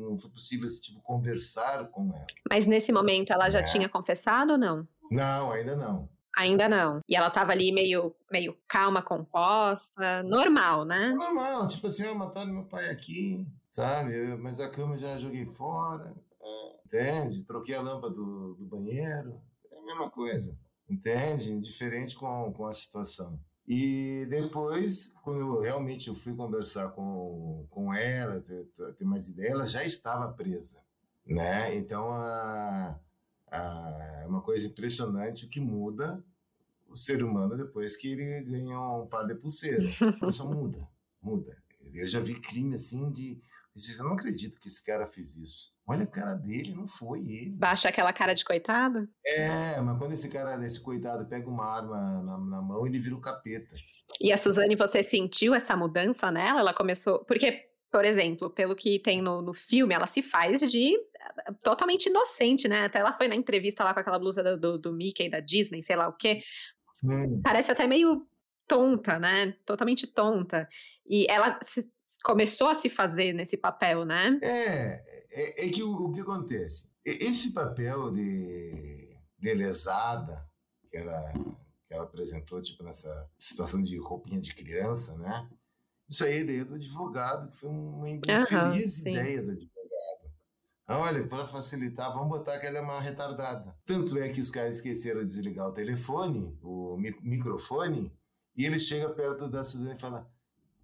não foi possível tipo, conversar com ela. Mas nesse momento ela já é. tinha confessado ou não? Não, ainda não. Ainda não. E ela tava ali meio, meio calma, composta, normal, né? Normal, tipo assim, eu mataram meu pai aqui, sabe? Mas a cama já joguei fora, entende? Troquei a lâmpada do, do banheiro, é a mesma coisa, entende? Diferente com, com a situação. E depois, quando eu realmente eu fui conversar com, com ela, ter, ter mais ideia, ela já estava presa, né? Então, a é uma coisa impressionante o que muda o ser humano depois que ele ganha um par de pulseira. Isso muda, muda. Eu já vi crime assim de. Eu não acredito que esse cara fez isso. Olha a cara dele, não foi ele. Baixa aquela cara de coitado? É, mas quando esse cara, esse coitado, pega uma arma na, na mão, ele vira o um capeta. E a Suzane, você sentiu essa mudança nela? Ela começou. Porque, por exemplo, pelo que tem no, no filme, ela se faz de totalmente inocente, né? Até ela foi na entrevista lá com aquela blusa do, do Mickey, da Disney, sei lá o quê. Hum. Parece até meio tonta, né? Totalmente tonta. E ela se, começou a se fazer nesse papel, né? É, é, é que o, o, que acontece? Esse papel de, de lesada que ela, que ela apresentou, tipo, nessa situação de roupinha de criança, né? Isso aí é ideia do advogado, que foi uma infeliz uhum, ideia do advogado Olha, para facilitar, vamos botar que ela é uma retardada. Tanto é que os caras esqueceram de desligar o telefone, o microfone, e ele chega perto da Suzane e fala: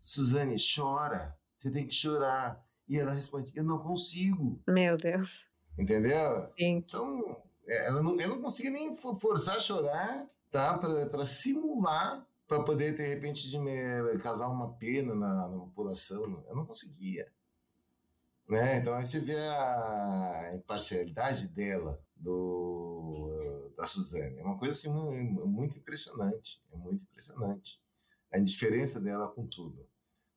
Suzane, chora, você tem que chorar. E ela responde: Eu não consigo. Meu Deus. Entendeu? Sim. Então, é, ela não, ela não conseguia nem forçar a chorar, tá? Para simular, para poder, de repente, de me, causar uma pena na, na população. Eu não conseguia. Né? Então aí você vê a imparcialidade dela, do, da Suzane. É uma coisa assim, muito impressionante. É muito impressionante. A indiferença dela com tudo.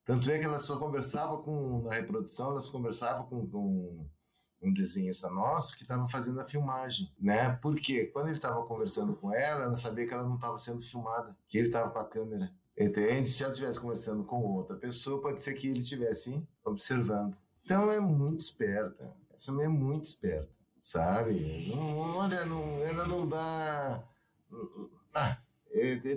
Tanto é que ela só conversava com, na reprodução, ela só conversava com, com um desenhista nosso que estava fazendo a filmagem, né? Porque quando ele estava conversando com ela, ela sabia que ela não estava sendo filmada, que ele estava com a câmera. Entende? Se ela estivesse conversando com outra pessoa, pode ser que ele estivesse observando. Então é muito esperta. Essa mulher é muito esperta, sabe? Não, olha, não, ela não dá. Ah,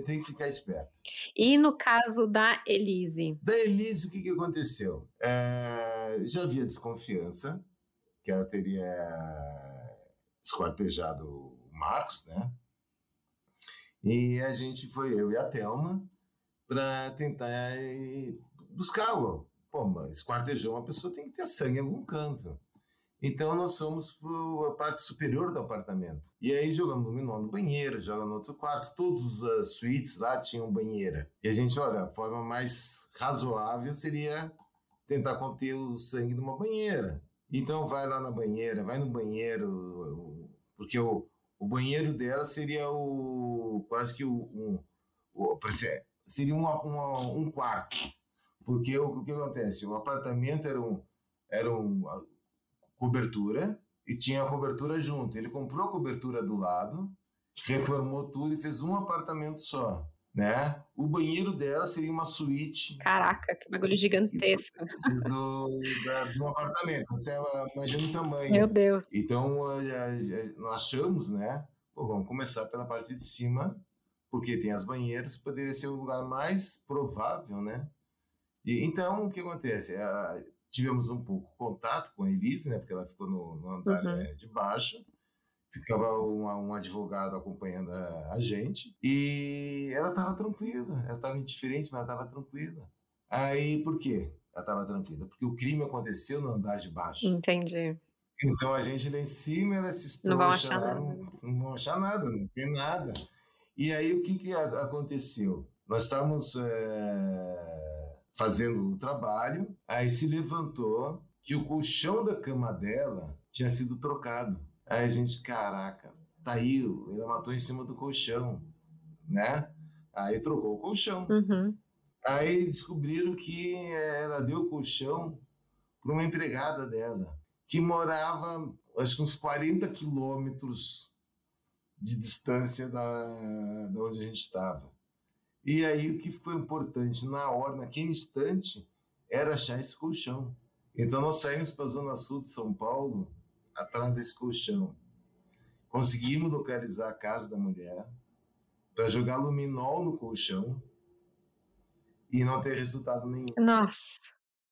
tem que ficar esperto. E no caso da Elise? Da Elise, o que, que aconteceu? É, já havia desconfiança que ela teria esquartejado o Marcos, né? E a gente foi, eu e a Thelma, para tentar buscá-lo Pô, mas esquartejou uma pessoa tem que ter sangue em algum canto. Então nós fomos para a parte superior do apartamento. E aí jogamos dominó no banheiro, joga no outro quarto. Todas as suítes lá tinham banheira. E a gente, olha, a forma mais razoável seria tentar conter o sangue numa banheira. Então vai lá na banheira, vai no banheiro, porque o, o banheiro dela seria o quase que um, o seria uma, um quarto. Porque o, o que acontece? O apartamento era um, era uma cobertura e tinha a cobertura junto. Ele comprou a cobertura do lado, reformou tudo e fez um apartamento só. Né? O banheiro dela seria uma suíte. Caraca, que bagulho gigantesco. Do, da, do apartamento. Você imagina o tamanho. Meu Deus. Então, nós achamos, né? Pô, vamos começar pela parte de cima, porque tem as banheiras, poderia ser o lugar mais provável, né? E, então, o que acontece? A, tivemos um pouco contato com a Elise, né, porque ela ficou no, no andar uhum. é, de baixo, ficava um, um advogado acompanhando a, a, gente, e ela estava tranquila, ela estava indiferente, mas ela estava tranquila. Aí, por quê? Ela estava tranquila, porque o crime aconteceu no andar de baixo. Entendi. Então a gente lá em cima, ela se Não vão achar nada. Não, não vão achar nada, não tem nada. E aí o que, que aconteceu? Nós estávamos. É fazendo o trabalho, aí se levantou que o colchão da cama dela tinha sido trocado. Aí a gente, caraca, tá aí, ela matou em cima do colchão, né? Aí trocou o colchão. Uhum. Aí descobriram que ela deu colchão para uma empregada dela, que morava, acho que uns 40 quilômetros de distância da, da onde a gente estava. E aí o que foi importante na hora, naquele instante, era achar esse colchão. Então nós saímos para a zona sul de São Paulo, atrás desse colchão. Conseguimos localizar a casa da mulher para jogar luminol no colchão e não ter resultado nenhum. Nossa,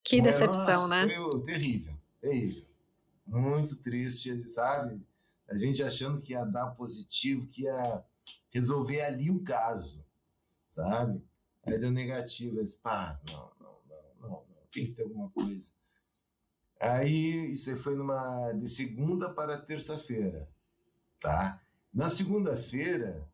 que decepção, Nossa, né? Foi terrível, terrível. Muito triste, sabe? A gente achando que ia dar positivo, que ia resolver ali o caso sabe? Aí deu negativo, eu disse, pá, não, não, não, não, não, tem que ter alguma coisa. Aí isso aí foi numa de segunda para terça-feira, tá? Na segunda-feira,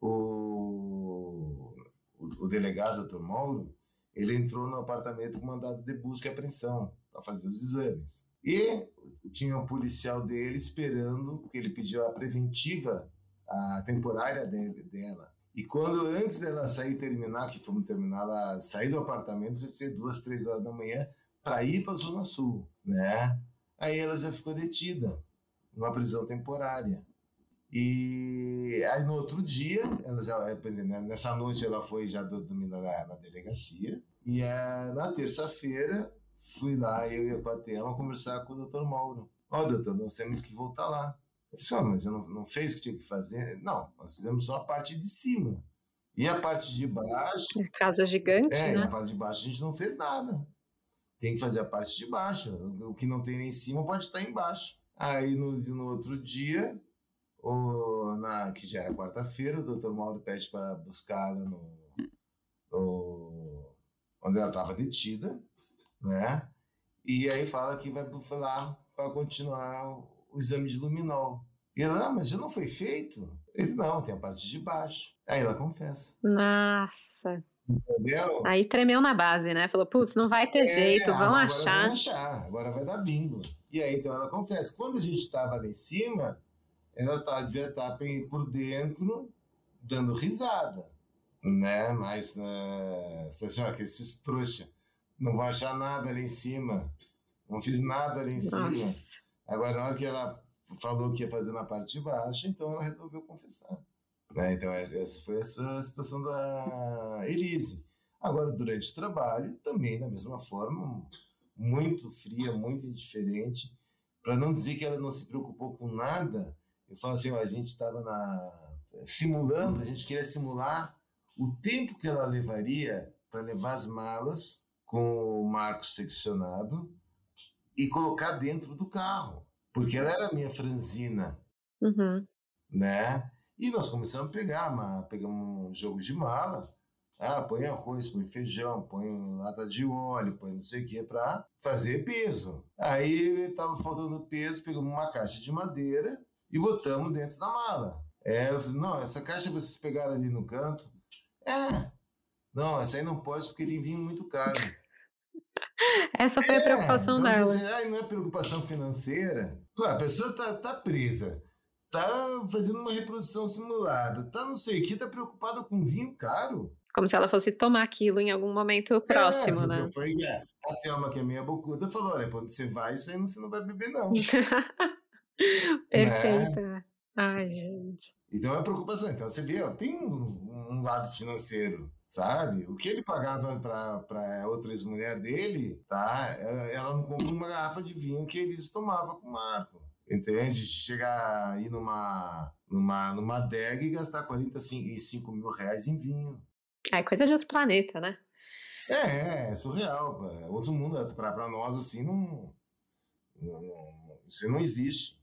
o, o, o, delegado, doutor Mauro, ele entrou no apartamento com mandado de busca e apreensão para fazer os exames. E tinha um policial dele esperando, porque ele pediu a preventiva, a temporária dele, dela. E quando antes dela sair terminar, que fomos terminar, ela sair do apartamento, vai ser duas, três horas da manhã, para ir para a Zona Sul, né? Aí ela já ficou detida, numa prisão temporária. E aí no outro dia, ela já, né, nessa noite ela foi já dormindo na, na delegacia. E é, na terça-feira fui lá, eu e a Patema, conversar com o doutor Mauro. Ó, oh, doutor, nós temos que voltar lá. Só, mas não, não fez o que tinha que fazer? Não, nós fizemos só a parte de cima. E a parte de baixo. Casa gigante, é, né? a parte de baixo a gente não fez nada. Tem que fazer a parte de baixo. O que não tem nem em cima pode estar embaixo. Aí no, no outro dia, o, na, que já era quarta-feira, o doutor Mauro pede para buscá-la no, no, onde ela estava detida, né? E aí fala que vai lá para continuar o exame de luminol. E ela, ah, mas já não foi feito? Ele, não, tem a parte de baixo. Aí ela confessa. Nossa. Entendeu? Aí tremeu na base, né? Falou, putz, não vai ter é, jeito, vão agora achar. Vão achar, agora vai dar bingo. E aí, então, ela confessa. Quando a gente estava lá em cima, ela tá, devia estar por dentro, dando risada, né? Mas, uh, você achou que esses trouxa não vão achar nada ali em cima. Não fiz nada ali em Nossa. cima. Agora, na hora que ela falou que ia fazer na parte de baixo, então ela resolveu confessar. Né? Então, essa foi a situação da Elise. Agora, durante o trabalho, também da mesma forma, muito fria, muito indiferente. Para não dizer que ela não se preocupou com nada, eu falo assim: ó, a gente estava simulando, a gente queria simular o tempo que ela levaria para levar as malas com o marco seccionado e colocar dentro do carro, porque ela era minha franzina, uhum. né? E nós começamos a pegar, uma, pegamos um jogo de mala, ah, põe arroz, põe feijão, põe lata de óleo, põe não sei o que para fazer peso. Aí estava faltando peso, pegamos uma caixa de madeira e botamos dentro da mala. É, não, essa caixa vocês pegaram ali no canto. É, não, essa aí não pode porque ele vinha muito caro. Essa foi a preocupação então, dela. Você, ah, não é preocupação financeira? a pessoa tá, tá presa, tá fazendo uma reprodução simulada, tá não sei o que, tá preocupada com vinho caro. Como se ela fosse tomar aquilo em algum momento próximo, é, né? Foi, é. A Thelma, que é minha bocuda, falou: olha, quando você vai, isso aí você não vai beber, não. Perfeita. Né? Ai, gente. Então é preocupação. Então você vê, ó, tem um, um lado financeiro sabe? O que ele pagava para outra ex-mulher dele, tá? Ela não compra uma garrafa de vinho que eles tomavam com o Marco. Entende? Chegar aí numa, numa, numa DEG e gastar 45 mil reais em vinho. É coisa de outro planeta, né? É, é surreal. Outro mundo, para nós, assim, não, não, Isso não existe.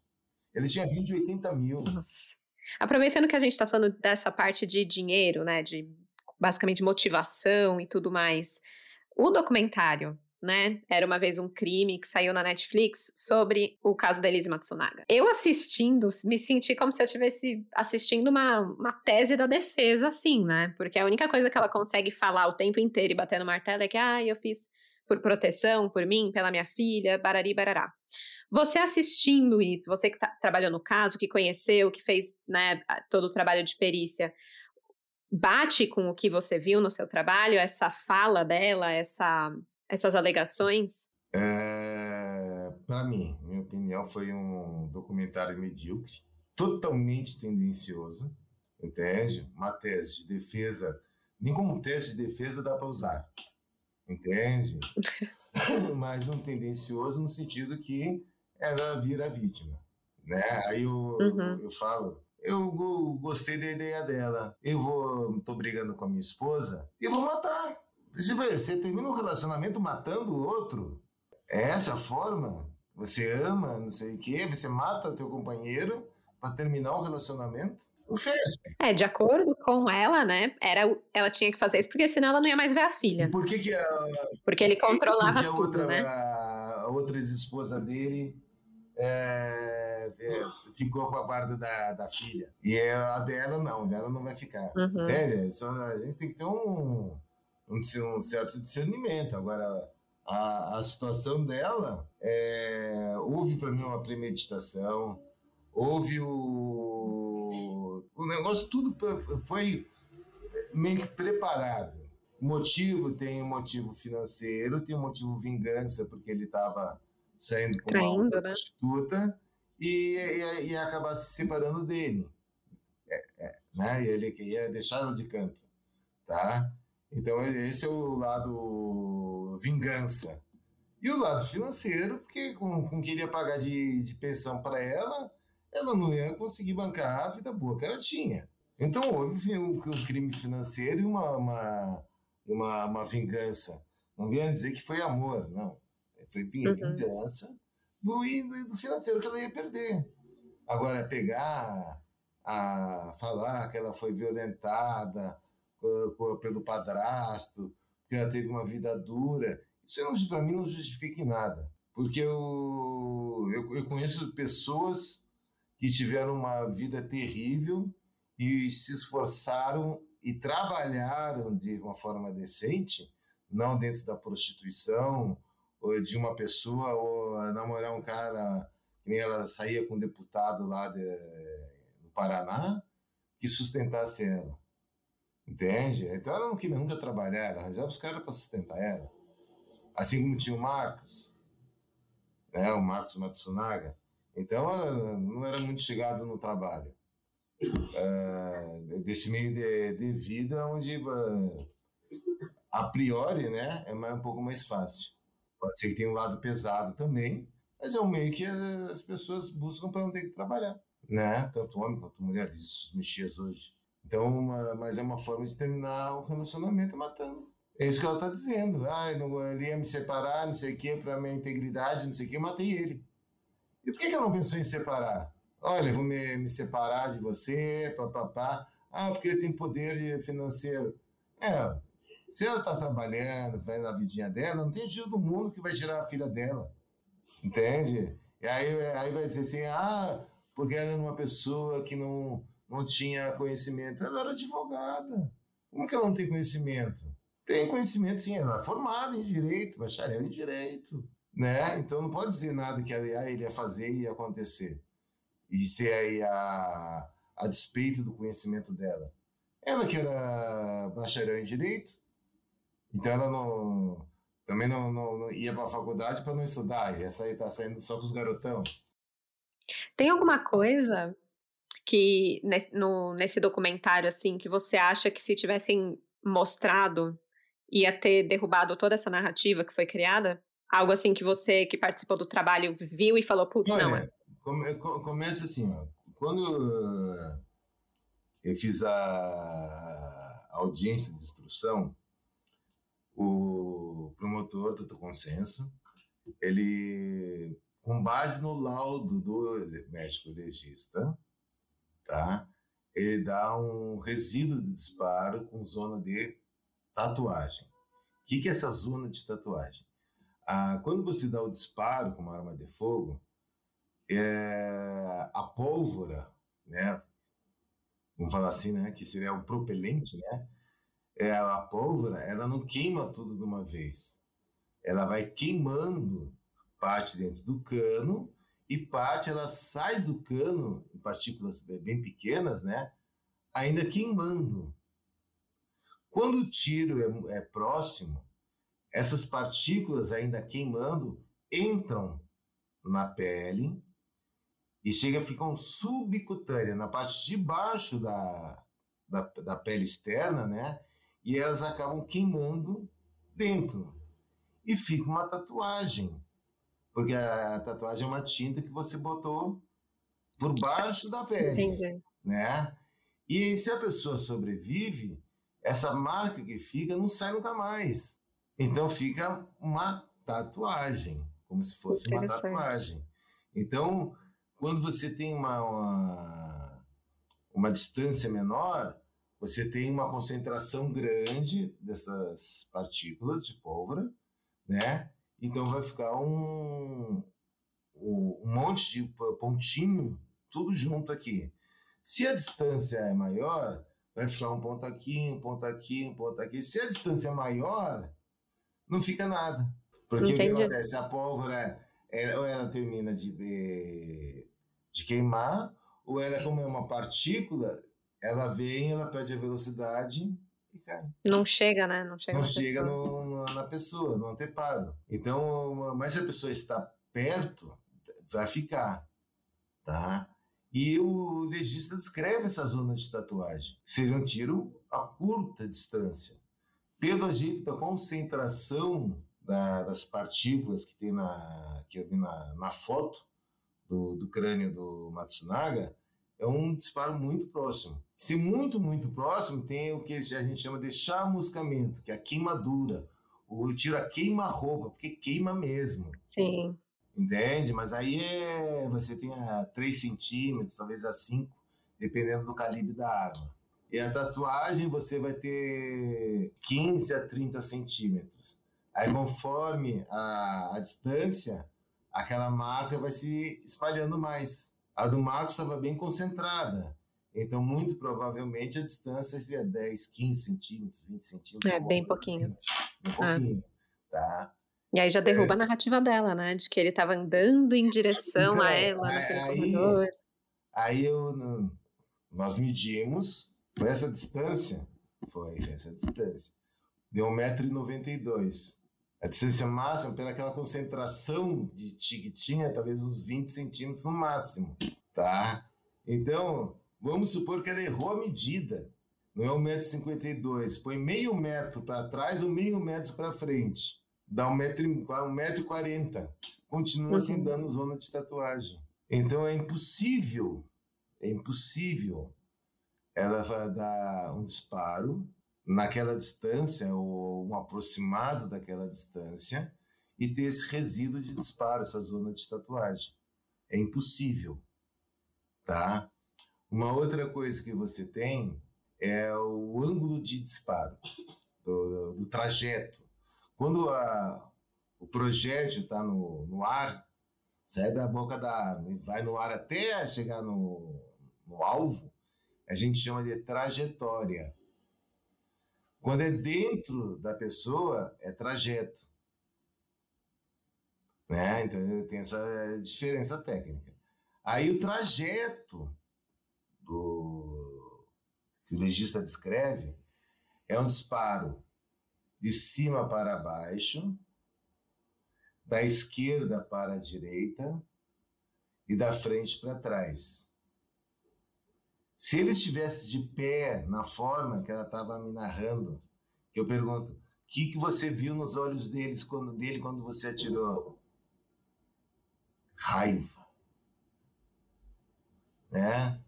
Ele tinha vinho de 80 mil. Nossa. Aproveitando que a gente está falando dessa parte de dinheiro, né, de basicamente motivação e tudo mais. O documentário, né? Era uma vez um crime que saiu na Netflix sobre o caso da Elise Matsunaga. Eu assistindo, me senti como se eu estivesse assistindo uma, uma tese da defesa, assim, né? Porque a única coisa que ela consegue falar o tempo inteiro e bater no martelo é que, ah, eu fiz por proteção, por mim, pela minha filha, barari barará. Você assistindo isso, você que tá, trabalhou no caso, que conheceu, que fez né, todo o trabalho de perícia, bate com o que você viu no seu trabalho, essa fala dela, essa, essas alegações? É, Para mim, minha opinião, foi um documentário medíocre, totalmente tendencioso, entende? Uma tese de defesa, nem como tese de defesa dá para usar, entende? Mas um tendencioso no sentido que ela vira vítima, né? Aí eu, uhum. eu falo, eu gostei da ideia dela, eu vou, tô brigando com a minha esposa e vou matar. Você termina um relacionamento matando o outro? É essa a forma? Você ama, não sei o quê, você mata o teu companheiro para terminar um relacionamento? O fez. É, de acordo com ela, né? Era, ela tinha que fazer isso porque senão ela não ia mais ver a filha. Por que que a, Porque ele controlava porque a tudo, outra, né? A, a outra ex-esposa dele é, é, ficou com a guarda da, da filha. E a dela não, dela não vai ficar. Uhum. Entende? Só, a gente tem que ter um, um, um certo discernimento. Agora, a, a situação dela, é, houve para mim uma premeditação, houve o, o negócio, tudo foi meio que preparado. O motivo tem um motivo financeiro, tem um motivo vingança, porque ele estava saindo com Traindo, uma né? prostituta e, e, e acabar se separando dele. É, é, né? E ele queria deixá-la de canto. Tá? Então, esse é o lado vingança. E o lado financeiro, porque com, com queria pagar de, de pensão para ela, ela não ia conseguir bancar a vida boa que ela tinha. Então, houve um, um crime financeiro e uma, uma, uma, uma vingança. Não venha dizer que foi amor, não. Foi vingança uhum. do, do financeiro que ela ia perder. Agora, pegar, a falar que ela foi violentada pelo padrasto, que ela teve uma vida dura, isso para mim não justifica em nada. Porque eu, eu, eu conheço pessoas que tiveram uma vida terrível e se esforçaram e trabalharam de uma forma decente, não dentro da prostituição, de uma pessoa, ou namorar um cara, que nem ela saía com um deputado lá de, no Paraná, que sustentasse ela. Entende? Então ela não queria nunca trabalhar, ela arranjava os caras para sustentar ela. Assim como tinha o Marcos, né, o Marcos Matsunaga. Então ela não era muito chegada no trabalho. Uh, desse meio de, de vida onde uh, a priori né, é mais, um pouco mais fácil. Pode ser que tenha um lado pesado também, mas é um meio que as pessoas buscam para não ter que trabalhar, né? Tanto homem quanto mulher, isso mexias hoje. Então, uma, mas é uma forma de terminar o relacionamento matando. É isso que ela está dizendo. Ah, ele ia me separar, não sei o quê, para minha integridade, não sei o quê, eu matei ele. E por que, que ela não pensou em separar? Olha, vou me, me separar de você, papapá. Ah, porque ele tem poder financeiro. É, se ela está trabalhando, vai na vidinha dela, não tem jeito do mundo que vai tirar a filha dela. Entende? E aí, aí vai dizer assim, ah, porque ela é uma pessoa que não, não tinha conhecimento. Ela era advogada. Como que ela não tem conhecimento? Tem conhecimento, sim. Ela é formada em direito, bacharel em direito. Né? Então não pode dizer nada que ela, ah, ia fazer e ia acontecer. E ser aí a, a despeito do conhecimento dela. Ela que era bacharel em direito, então ela não, também não, não, não ia para a faculdade para não estudar, essa aí tá saindo só com os garotão. Tem alguma coisa que no, nesse documentário assim que você acha que se tivessem mostrado ia ter derrubado toda essa narrativa que foi criada? Algo assim que você que participou do trabalho viu e falou, putz, não. É. Come, começa assim, ó, quando eu fiz a audiência de instrução, o promotor do consenso, ele, com base no laudo do médico legista, tá? ele dá um resíduo de disparo com zona de tatuagem. O que, que é essa zona de tatuagem? Ah, quando você dá o disparo com uma arma de fogo, é, a pólvora, né? Vamos falar assim, né? Que seria o propelente, né? É, a pólvora, ela não queima tudo de uma vez. Ela vai queimando parte dentro do cano e parte ela sai do cano em partículas bem pequenas, né? Ainda queimando. Quando o tiro é, é próximo, essas partículas ainda queimando entram na pele e chega a ficar um subcutânea na parte de baixo da, da, da pele externa, né? E elas acabam queimando dentro. E fica uma tatuagem. Porque a tatuagem é uma tinta que você botou por baixo da pele. Entendi. Né? E se a pessoa sobrevive, essa marca que fica não sai nunca mais. Então fica uma tatuagem, como se fosse uma tatuagem. Então, quando você tem uma, uma, uma distância menor, você tem uma concentração grande dessas partículas de pólvora, né? Então vai ficar um, um monte de pontinho, tudo junto aqui. Se a distância é maior, vai ficar um ponto aqui, um ponto aqui, um ponto aqui. Se a distância é maior, não fica nada. Porque Entendi. o que acontece? A pólvora, ela, ou ela termina de, de queimar, ou ela, como é uma partícula, ela vem, ela perde a velocidade e cai. Não chega, né? Não chega, Não na, chega pessoa. No, na pessoa, no anteparo. Então, mas se a pessoa está perto, vai ficar, tá? E o legista descreve essa zona de tatuagem. Seria um tiro a curta distância. Pelo jeito da concentração da, das partículas que tem na que eu vi na, na foto do, do crânio do Matsunaga, é um disparo muito próximo. Se muito, muito próximo, tem o que a gente chama de chamuscamento, que é a queimadura. O tiro a queima-roupa, porque queima mesmo. Sim. Entende? Mas aí é, você tem a 3 centímetros, talvez a 5, dependendo do calibre da arma. E a tatuagem você vai ter 15 a 30 centímetros. Aí, conforme a, a distância, aquela marca vai se espalhando mais. A do Marcos estava bem concentrada. Então, muito provavelmente, a distância seria 10, 15 centímetros, 20 centímetros. É, bem pouquinho. Assim, bem pouquinho, ah. tá? E aí já derruba é. a narrativa dela, né? De que ele estava andando em direção então, a ela naquele aí, corredor. Aí eu, nós medimos, foi essa distância? Foi essa distância. Deu 1,92m. A distância máxima, pelaquela concentração de tinha, talvez uns 20 centímetros no máximo, tá? Então, vamos supor que ela errou a medida. Não é 1,52m, põe meio metro para trás ou meio metro para frente. Dá 1,40m. Continua assim uhum. dando zona de tatuagem. Então é impossível, é impossível ela vai dar um disparo naquela distância ou um aproximado daquela distância e ter esse resíduo de disparo, essa zona de tatuagem. É impossível, tá? Uma outra coisa que você tem é o ângulo de disparo do, do trajeto. Quando a, o projétil está no, no ar, sai da boca da arma e vai no ar até chegar no, no alvo, a gente chama de trajetória. Quando é dentro da pessoa, é trajeto. Né? Então tem essa diferença técnica. Aí o trajeto do que o legista descreve é um disparo de cima para baixo, da esquerda para a direita e da frente para trás. Se ele estivesse de pé na forma que ela estava me narrando, eu pergunto, o que, que você viu nos olhos deles quando, dele quando você atirou? Raiva. Né?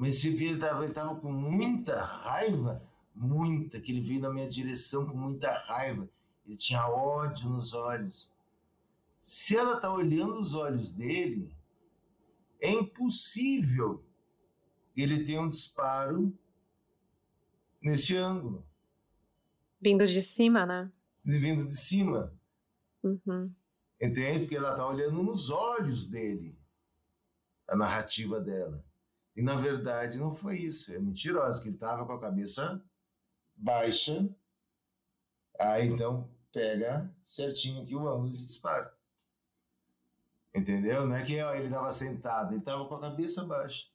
Mas se viu, ele estava com muita raiva, muita, que ele veio na minha direção com muita raiva. Ele tinha ódio nos olhos. Se ela está olhando os olhos dele, é impossível ele tem um disparo nesse ângulo. Vindo de cima, né? Vindo de cima. Uhum. Entende? Porque ela está olhando nos olhos dele, a narrativa dela. E na verdade não foi isso, é mentirosa, que ele estava com a cabeça baixa, aí então pega certinho aqui o ângulo de disparo. Entendeu? Não é que ó, ele estava sentado, ele estava com a cabeça baixa.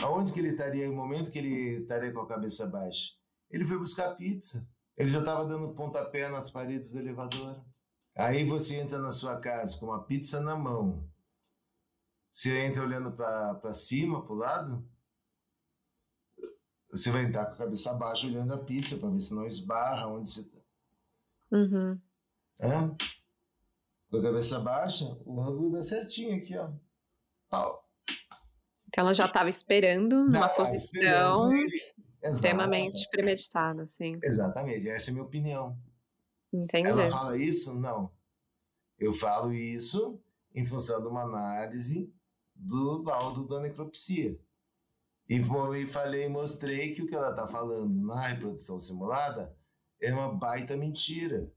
Aonde que ele estaria no momento que ele estaria com a cabeça baixa? Ele foi buscar pizza. Ele já estava dando pontapé nas paredes do elevador. Aí você entra na sua casa com uma pizza na mão. Você entra olhando para cima, para o lado. Você vai entrar com a cabeça baixa olhando a pizza para ver se não esbarra onde você está. Uhum. É? Com a cabeça baixa, o ângulo dá certinho aqui, ó. Pau. Então ela já estava esperando numa posição esperando extremamente premeditada, assim. Exatamente, essa é a minha opinião. Entendi. Ela fala isso? Não. Eu falo isso em função de uma análise do laudo da necropsia. E e falei, mostrei que o que ela está falando na reprodução simulada é uma baita mentira.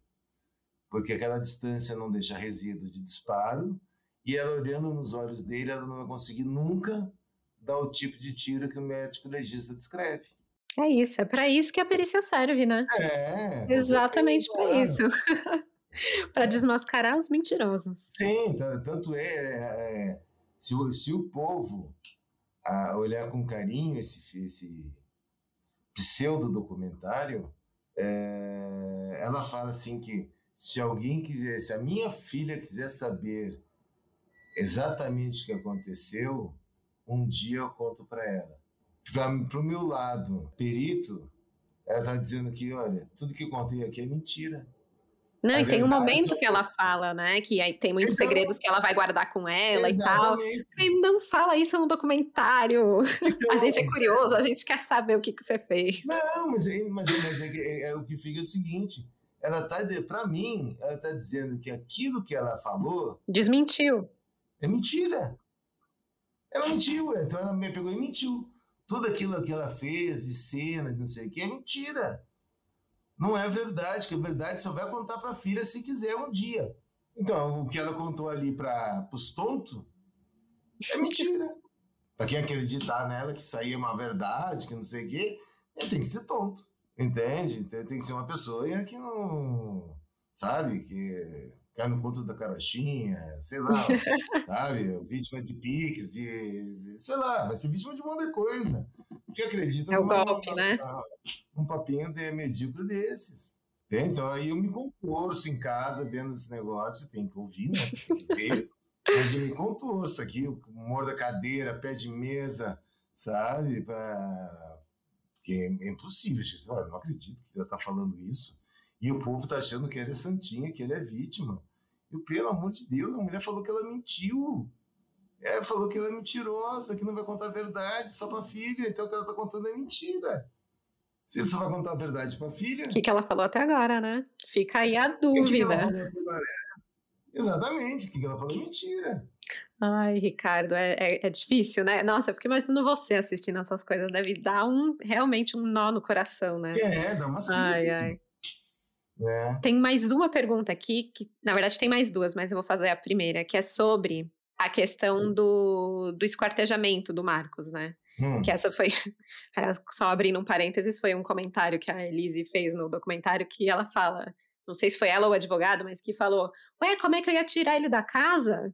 Porque aquela distância não deixa resíduo de disparo e ela olhando nos olhos dele, ela não vai conseguir nunca dar o tipo de tiro que o médico legista descreve. É isso, é para isso que a perícia serve, né? É. Exatamente para isso. para desmascarar os mentirosos. Sim, ta- tanto é, é, é, se, o, se o povo ah, olhar com carinho esse, esse pseudo-documentário, é, ela fala assim que se alguém quiser, se a minha filha quiser saber exatamente o que aconteceu, um dia eu conto para ela. Para o meu lado, perito, ela está dizendo que, olha, tudo que eu contei aqui é mentira. Não, A e tem um momento que ela fala, né? Que aí tem muitos Então- segredos que ela vai guardar com ela e tal. Exatamente. E não fala isso no documentário. A gente é Então, curioso, a gente quer saber o que, que você fez. Não, mas, é, mas, é- mas é, que- é- é o que fica é o seguinte: ela tá, para mim, ela tá dizendo que aquilo que ela falou Desmentiu. é mentira. Ela mentiu, então ela me pegou e mentiu. Tudo aquilo que ela fez de cena, de não sei o que, é mentira. Não é verdade, que a verdade só vai contar para a filha se quiser um dia. Então, o que ela contou ali para os tontos é mentira. Para quem acreditar nela que isso aí é uma verdade, que não sei o quê, tem que ser tonto. Entende? Tem tem que ser uma pessoa que não. Sabe? Que cai no conto da carochinha, sei lá, sabe? Vítima de piques, de. sei lá, vai ser vítima de um monte de coisa. Porque acredita É o numa- golpe, né? Um papinho de medíocre desses. Entende? Então aí eu me contorço em casa vendo esse negócio, tem que ouvir, né? Ver. Mas eu me contorço aqui, o humor da cadeira, pé de mesa, sabe? Pra... Porque é impossível, gente. Olha, não acredito que ela tá falando isso. E o povo tá achando que ele é santinha, que ele é vítima. E pelo amor de Deus, a mulher falou que ela mentiu. É, falou que ela é mentirosa, que não vai contar a verdade só pra filha. Então o que ela tá contando é mentira. Se ele só vai contar a verdade pra filha. O que, que ela falou até agora, né? Fica aí a o que que ela dúvida. Exatamente, o que ela falou é mentira. Ai, Ricardo, é, é, é difícil, né? Nossa, eu fico imaginando você assistindo essas coisas. Deve dar um realmente um nó no coração, né? É, dá uma Ai, ai. Né? Tem mais uma pergunta aqui, que na verdade tem mais duas, mas eu vou fazer a primeira, que é sobre a questão do, do esquartejamento do Marcos, né? Hum, Que essa foi, só abrindo um parênteses, foi um comentário que a Elise fez no documentário que ela fala, não sei se foi ela ou o advogado, mas que falou: Ué, como é que eu ia tirar ele da casa?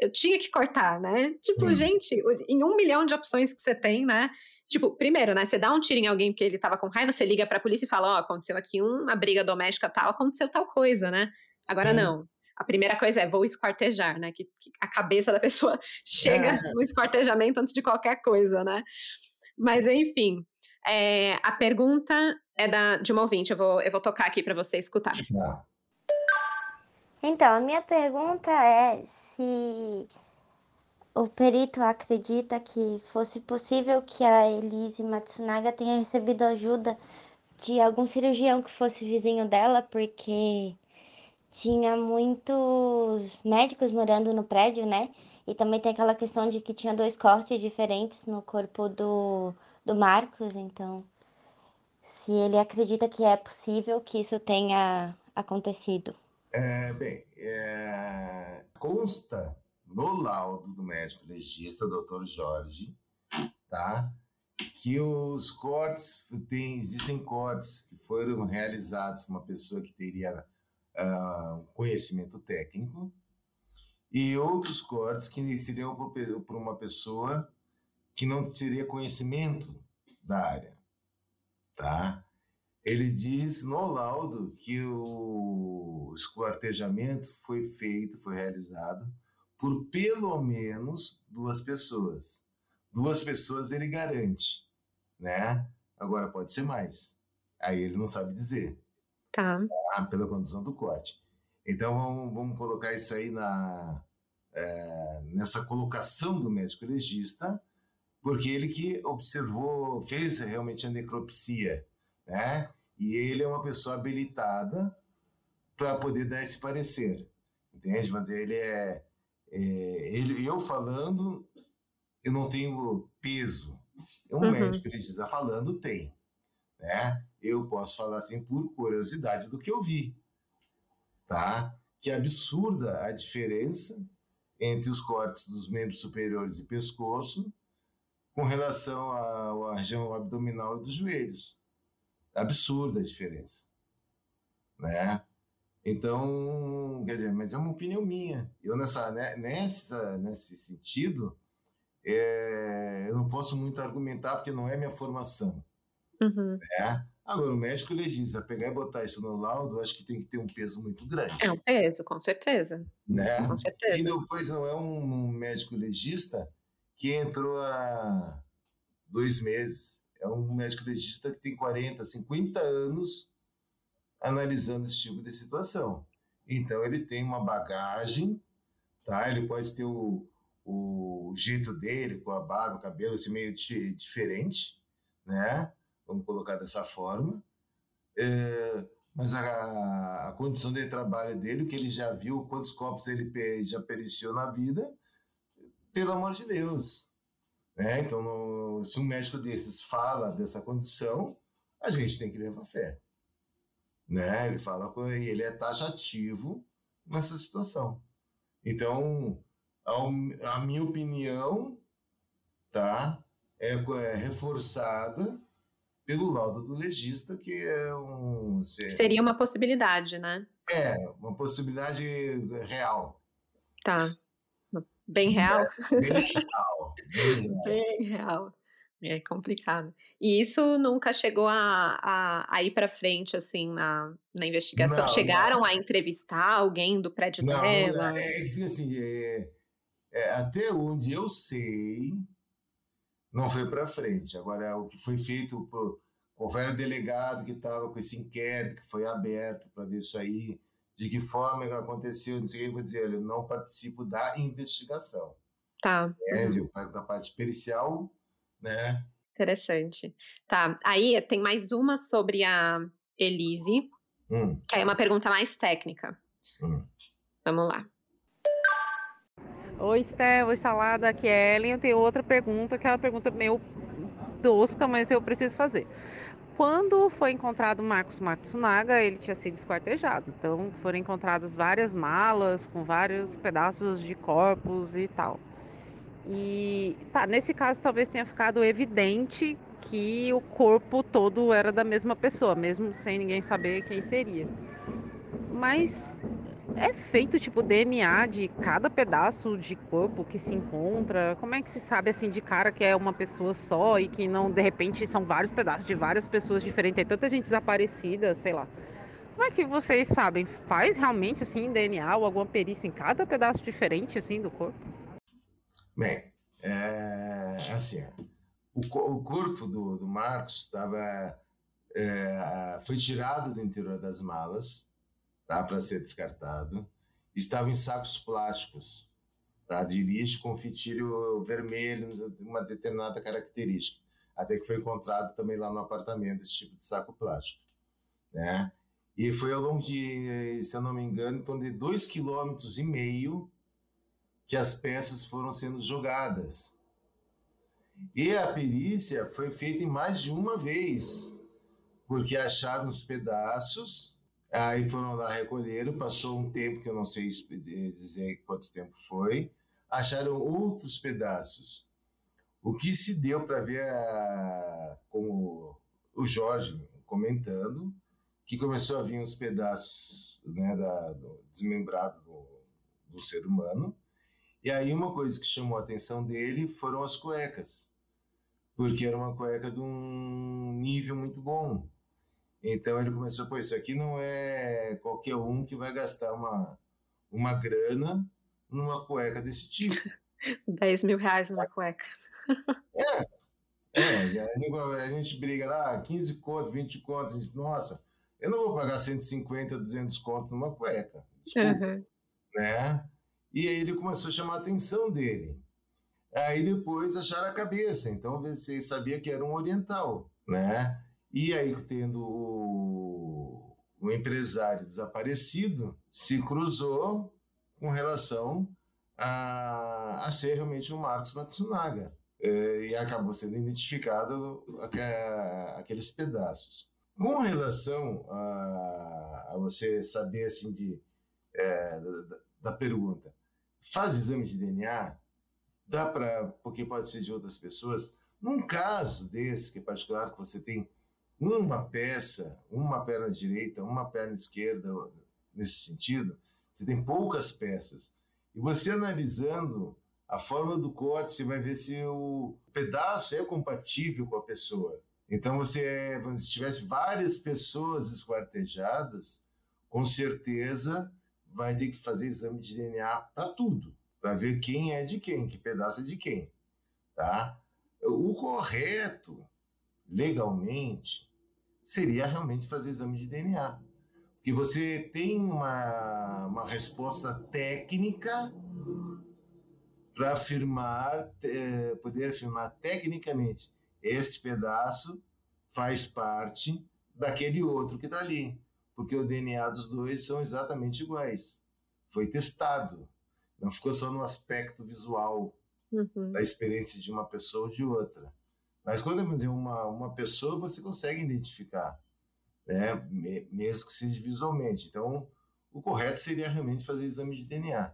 Eu tinha que cortar, né? Tipo, Hum. gente, em um milhão de opções que você tem, né? Tipo, primeiro, né? Você dá um tiro em alguém porque ele tava com raiva, você liga pra polícia e fala: Ó, aconteceu aqui uma briga doméstica tal, aconteceu tal coisa, né? Agora Sim. não. A primeira coisa é vou esquartejar, né? Que, que a cabeça da pessoa chega É. no esquartejamento antes de qualquer coisa, né? Mas enfim, é, a pergunta é da, de uma ouvinte, eu vou, eu vou tocar aqui para você escutar. tá. Então, a minha pergunta é se o perito acredita que fosse possível que a Elise Matsunaga tenha recebido ajuda de algum cirurgião que fosse vizinho dela, porque tinha muitos médicos morando no prédio, né? E também tem aquela questão de que tinha dois cortes diferentes no corpo do, do Marcos, então se ele acredita que é possível que isso tenha acontecido. É, bem, é, consta no laudo do médico legista, Dr. Jorge, tá? Que os cortes, tem, existem cortes que foram realizados uma pessoa que teria um conhecimento técnico e outros cortes que seriam por uma pessoa que não teria conhecimento da área, tá? Ele diz no laudo que o esquartejamento foi feito, foi realizado por pelo menos duas pessoas. Duas pessoas ele garante, né? Agora pode ser mais. Aí ele não sabe dizer. Tá. tá? Pela condição do corte. Então vamos, vamos colocar isso aí na, é, nessa colocação do médico legista, porque ele que observou, fez realmente a necropsia, né? E ele é uma pessoa habilitada para poder dar esse parecer, entende? Mas ele é, é, ele, eu falando, eu não tenho peso. Um uhum. médico legista falando tem, né? Eu posso falar assim por curiosidade do que eu vi, tá? Que é absurda a diferença entre os cortes dos membros superiores e pescoço com relação à região abdominal e dos joelhos. Absurda a diferença, né? Então, quer dizer, mas é uma opinião minha. Eu nessa, né, nessa, nesse sentido, é, eu não posso muito argumentar porque não é minha formação. Uhum. Né? Agora, o médico legista pegar e botar isso no laudo, acho que tem que ter um peso muito grande. É um peso, com certeza. Né? Com certeza. E depois não é um médico legista que entrou há dois meses. É um médico legista que tem 40, 50 anos analisando esse tipo de situação. Então, ele tem uma bagagem, tá? ele pode ter o, o jeito dele, com a barba, o cabelo assim, meio diferente, né? vamos colocar dessa forma. É, mas a, a, condição de trabalho dele, que ele já viu quantos copos ele já periciou na vida, pelo amor de Deus. Né? Então, se um médico desses fala dessa condição, a gente tem que levar fé. Né? Ele fala ele é taxativo nessa situação. Então, a, a minha opinião tá, é, é reforçada pelo laudo do legista, que é um. Seria uma possibilidade, né? É, uma possibilidade real. Tá. Bem real? É, bem real. Bem real. É complicado. E isso nunca chegou a, a, a ir para frente, assim, na, na investigação? Não, Chegaram não. a entrevistar alguém do prédio não, dela? É, é, assim, é, é, até onde eu sei, não foi para frente. Agora, o que foi feito por o velho delegado que estava com esse inquérito, que foi aberto para ver isso aí, de que forma aconteceu, não sei o que, vou dizer, eu não participo da investigação. Tá. É, uhum. Da parte pericial, né? Interessante. Tá, aí tem mais uma sobre a Elise, hum. que é uma pergunta mais técnica. Hum. Vamos lá. Oi, Sté, oi, Salada, aqui é Ellen. Eu tenho outra pergunta, que é uma pergunta meio tosca, mas eu preciso fazer. Quando foi encontrado Marcos Matsunaga, ele tinha sido esquartejado. Então foram encontradas várias malas com vários pedaços de corpos e tal. E tá, nesse caso talvez tenha ficado evidente que o corpo todo era da mesma pessoa, mesmo sem ninguém saber quem seria. Mas é feito tipo DNA de cada pedaço de corpo que se encontra? Como é que se sabe assim de cara que é uma pessoa só e que não de repente são vários pedaços de várias pessoas diferentes? Tem tanta gente desaparecida, sei lá. Como é que vocês sabem? Faz realmente assim DNA ou alguma perícia em cada pedaço diferente assim do corpo? Bem, é, assim, o, o corpo do, do Marcos estava é, foi tirado do interior das malas tá, para ser descartado. Estava em sacos plásticos tá, de lixo com fitilho vermelho uma determinada característica. Até que foi encontrado também lá no apartamento esse tipo de saco plástico. Né? E foi ao longo de, se eu não me engano, em torno de dois quilômetros e meio que as peças foram sendo jogadas. E a perícia foi feita em mais de uma vez, porque acharam os pedaços Aí foram lá, recolheram, passou um tempo que eu não sei dizer quanto tempo foi, acharam outros pedaços. O que se deu para ver, a, como o Jorge comentando, que começou a vir os pedaços né, da, do desmembrado do, do ser humano. E aí uma coisa que chamou a atenção dele foram as cuecas, porque era uma cueca de um nível muito bom Então ele começou, pô, isso aqui não é qualquer um que vai gastar uma, uma grana numa cueca desse tipo. 10 mil reais numa cueca. É, é a gente briga lá, 15 conto, 20 contos, a gente, nossa, eu não vou pagar 150, 200 contos numa cueca, desculpa, uhum. né? E aí ele começou a chamar a atenção dele. Aí depois acharam a cabeça, então você sabia que era um oriental, né? E aí, tendo o, o empresário desaparecido, se cruzou com relação a, a ser realmente o Marcos Matsunaga. É, e acabou sendo identificado aqueles pedaços. Com relação a, a você saber assim de é, da, da, pergunta, faz exame de DNA? Dá para, porque pode ser de outras pessoas. Num caso desse, que é particular, que você tem uma peça, uma perna direita, uma perna esquerda, nesse sentido, você tem poucas peças. E você analisando a forma do corte, você vai ver se o pedaço é compatível com a pessoa. Então, você, se tivesse várias pessoas esquartejadas, com certeza vai ter que fazer exame de DNA para tudo, para ver quem é de quem, que pedaço é de quem. Tá? O correto, legalmente, seria realmente fazer exame de DNA. Que você tem uma, uma resposta técnica para afirmar, é, poder afirmar tecnicamente, esse pedaço faz parte daquele outro que está ali, porque o DNA dos dois são exatamente iguais. Foi testado, não ficou só no aspecto visual uhum. da experiência de uma pessoa ou de outra. Mas quando é uma, uma pessoa, você consegue identificar, né? mesmo que seja visualmente. Então, o correto seria realmente fazer exame de DNA,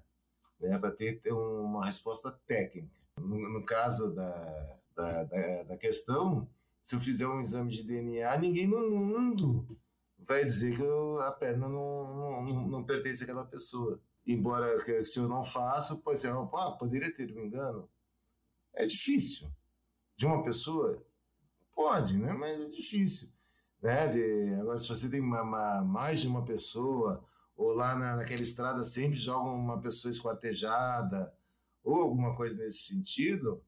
né? para ter, ter, uma resposta técnica. No, no caso da, da, da, da, questão, se eu fizer um exame de DNA, ninguém no mundo vai dizer que eu, a perna não, não, não, pertence àquela pessoa. Embora se eu não faço, pode ser, ah, poderia ter um engano. É difícil de uma pessoa? Pode, né? Mas é difícil. Né? De, agora, se você tem uma, uma, mais de uma pessoa, ou lá na, naquela estrada sempre jogam uma pessoa esquartejada, ou alguma coisa nesse sentido,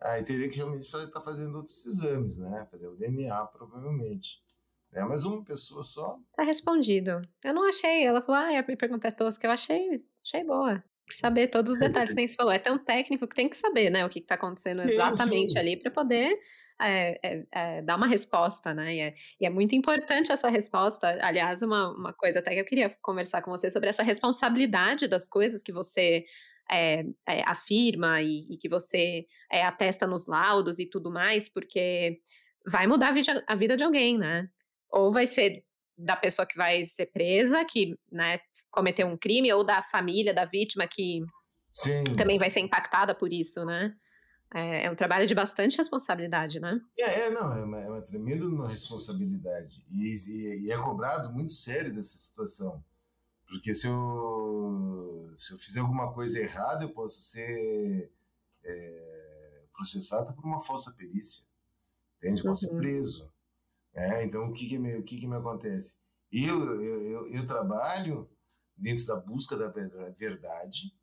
aí teria que realmente estar tá fazendo outros exames, né? Fazer o DNA, provavelmente. É, mas uma pessoa só. Tá respondido. Eu não achei. Ela falou, ah, a pergunta é tosca. Eu achei, achei boa saber todos os detalhes que nem você falou. É tão técnico que tem que saber, né, o que está acontecendo exatamente ali para poder é, é, é, dar uma resposta, né? E é, e é, muito importante essa resposta. Aliás, uma, uma coisa até que eu queria conversar com você sobre essa responsabilidade das coisas que você é, é, afirma e, e, que você atesta nos laudos e tudo mais, porque vai mudar a vida, a vida de alguém, né? Ou vai ser da pessoa que vai ser presa, que né, cometeu um crime, ou da família da vítima que Sim. também vai ser impactada por isso, né? É, é, um trabalho de bastante responsabilidade, né? É, é não, é uma, é uma tremenda responsabilidade. E, e, e, é cobrado muito sério dessa situação. Porque se eu, se eu fizer alguma coisa errada, eu posso ser é, processado por uma falsa perícia. Entende? Posso uhum. ser preso. É, então, o que que me, o que que me acontece? Eu, eu, eu, eu trabalho dentro da busca da verdade,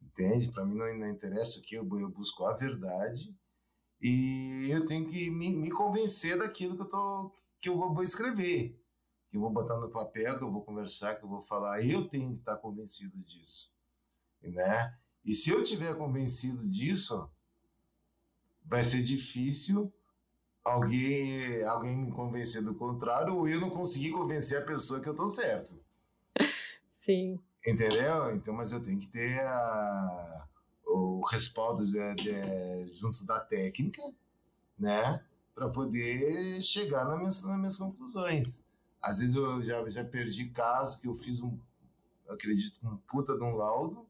entende? Para mim não, não interessa o que eu, eu busco a verdade e eu tenho que me, me convencer daquilo que eu, tô, que eu vou, vou escrever, que eu vou botar no papel, que eu vou conversar, que eu vou falar. Eu tenho que estar convencido disso, né? E se eu tiver convencido disso, vai ser difícil alguém, alguém me convencer do contrário ou eu não conseguir convencer a pessoa que eu estou certo. Sim. Entendeu? Então, mas eu tenho que ter a, o respaldo de, de, junto da técnica, né? Para poder chegar nas minhas, nas minhas conclusões. Às vezes eu já, já perdi casos que eu fiz um, acredito, um puta de um laudo,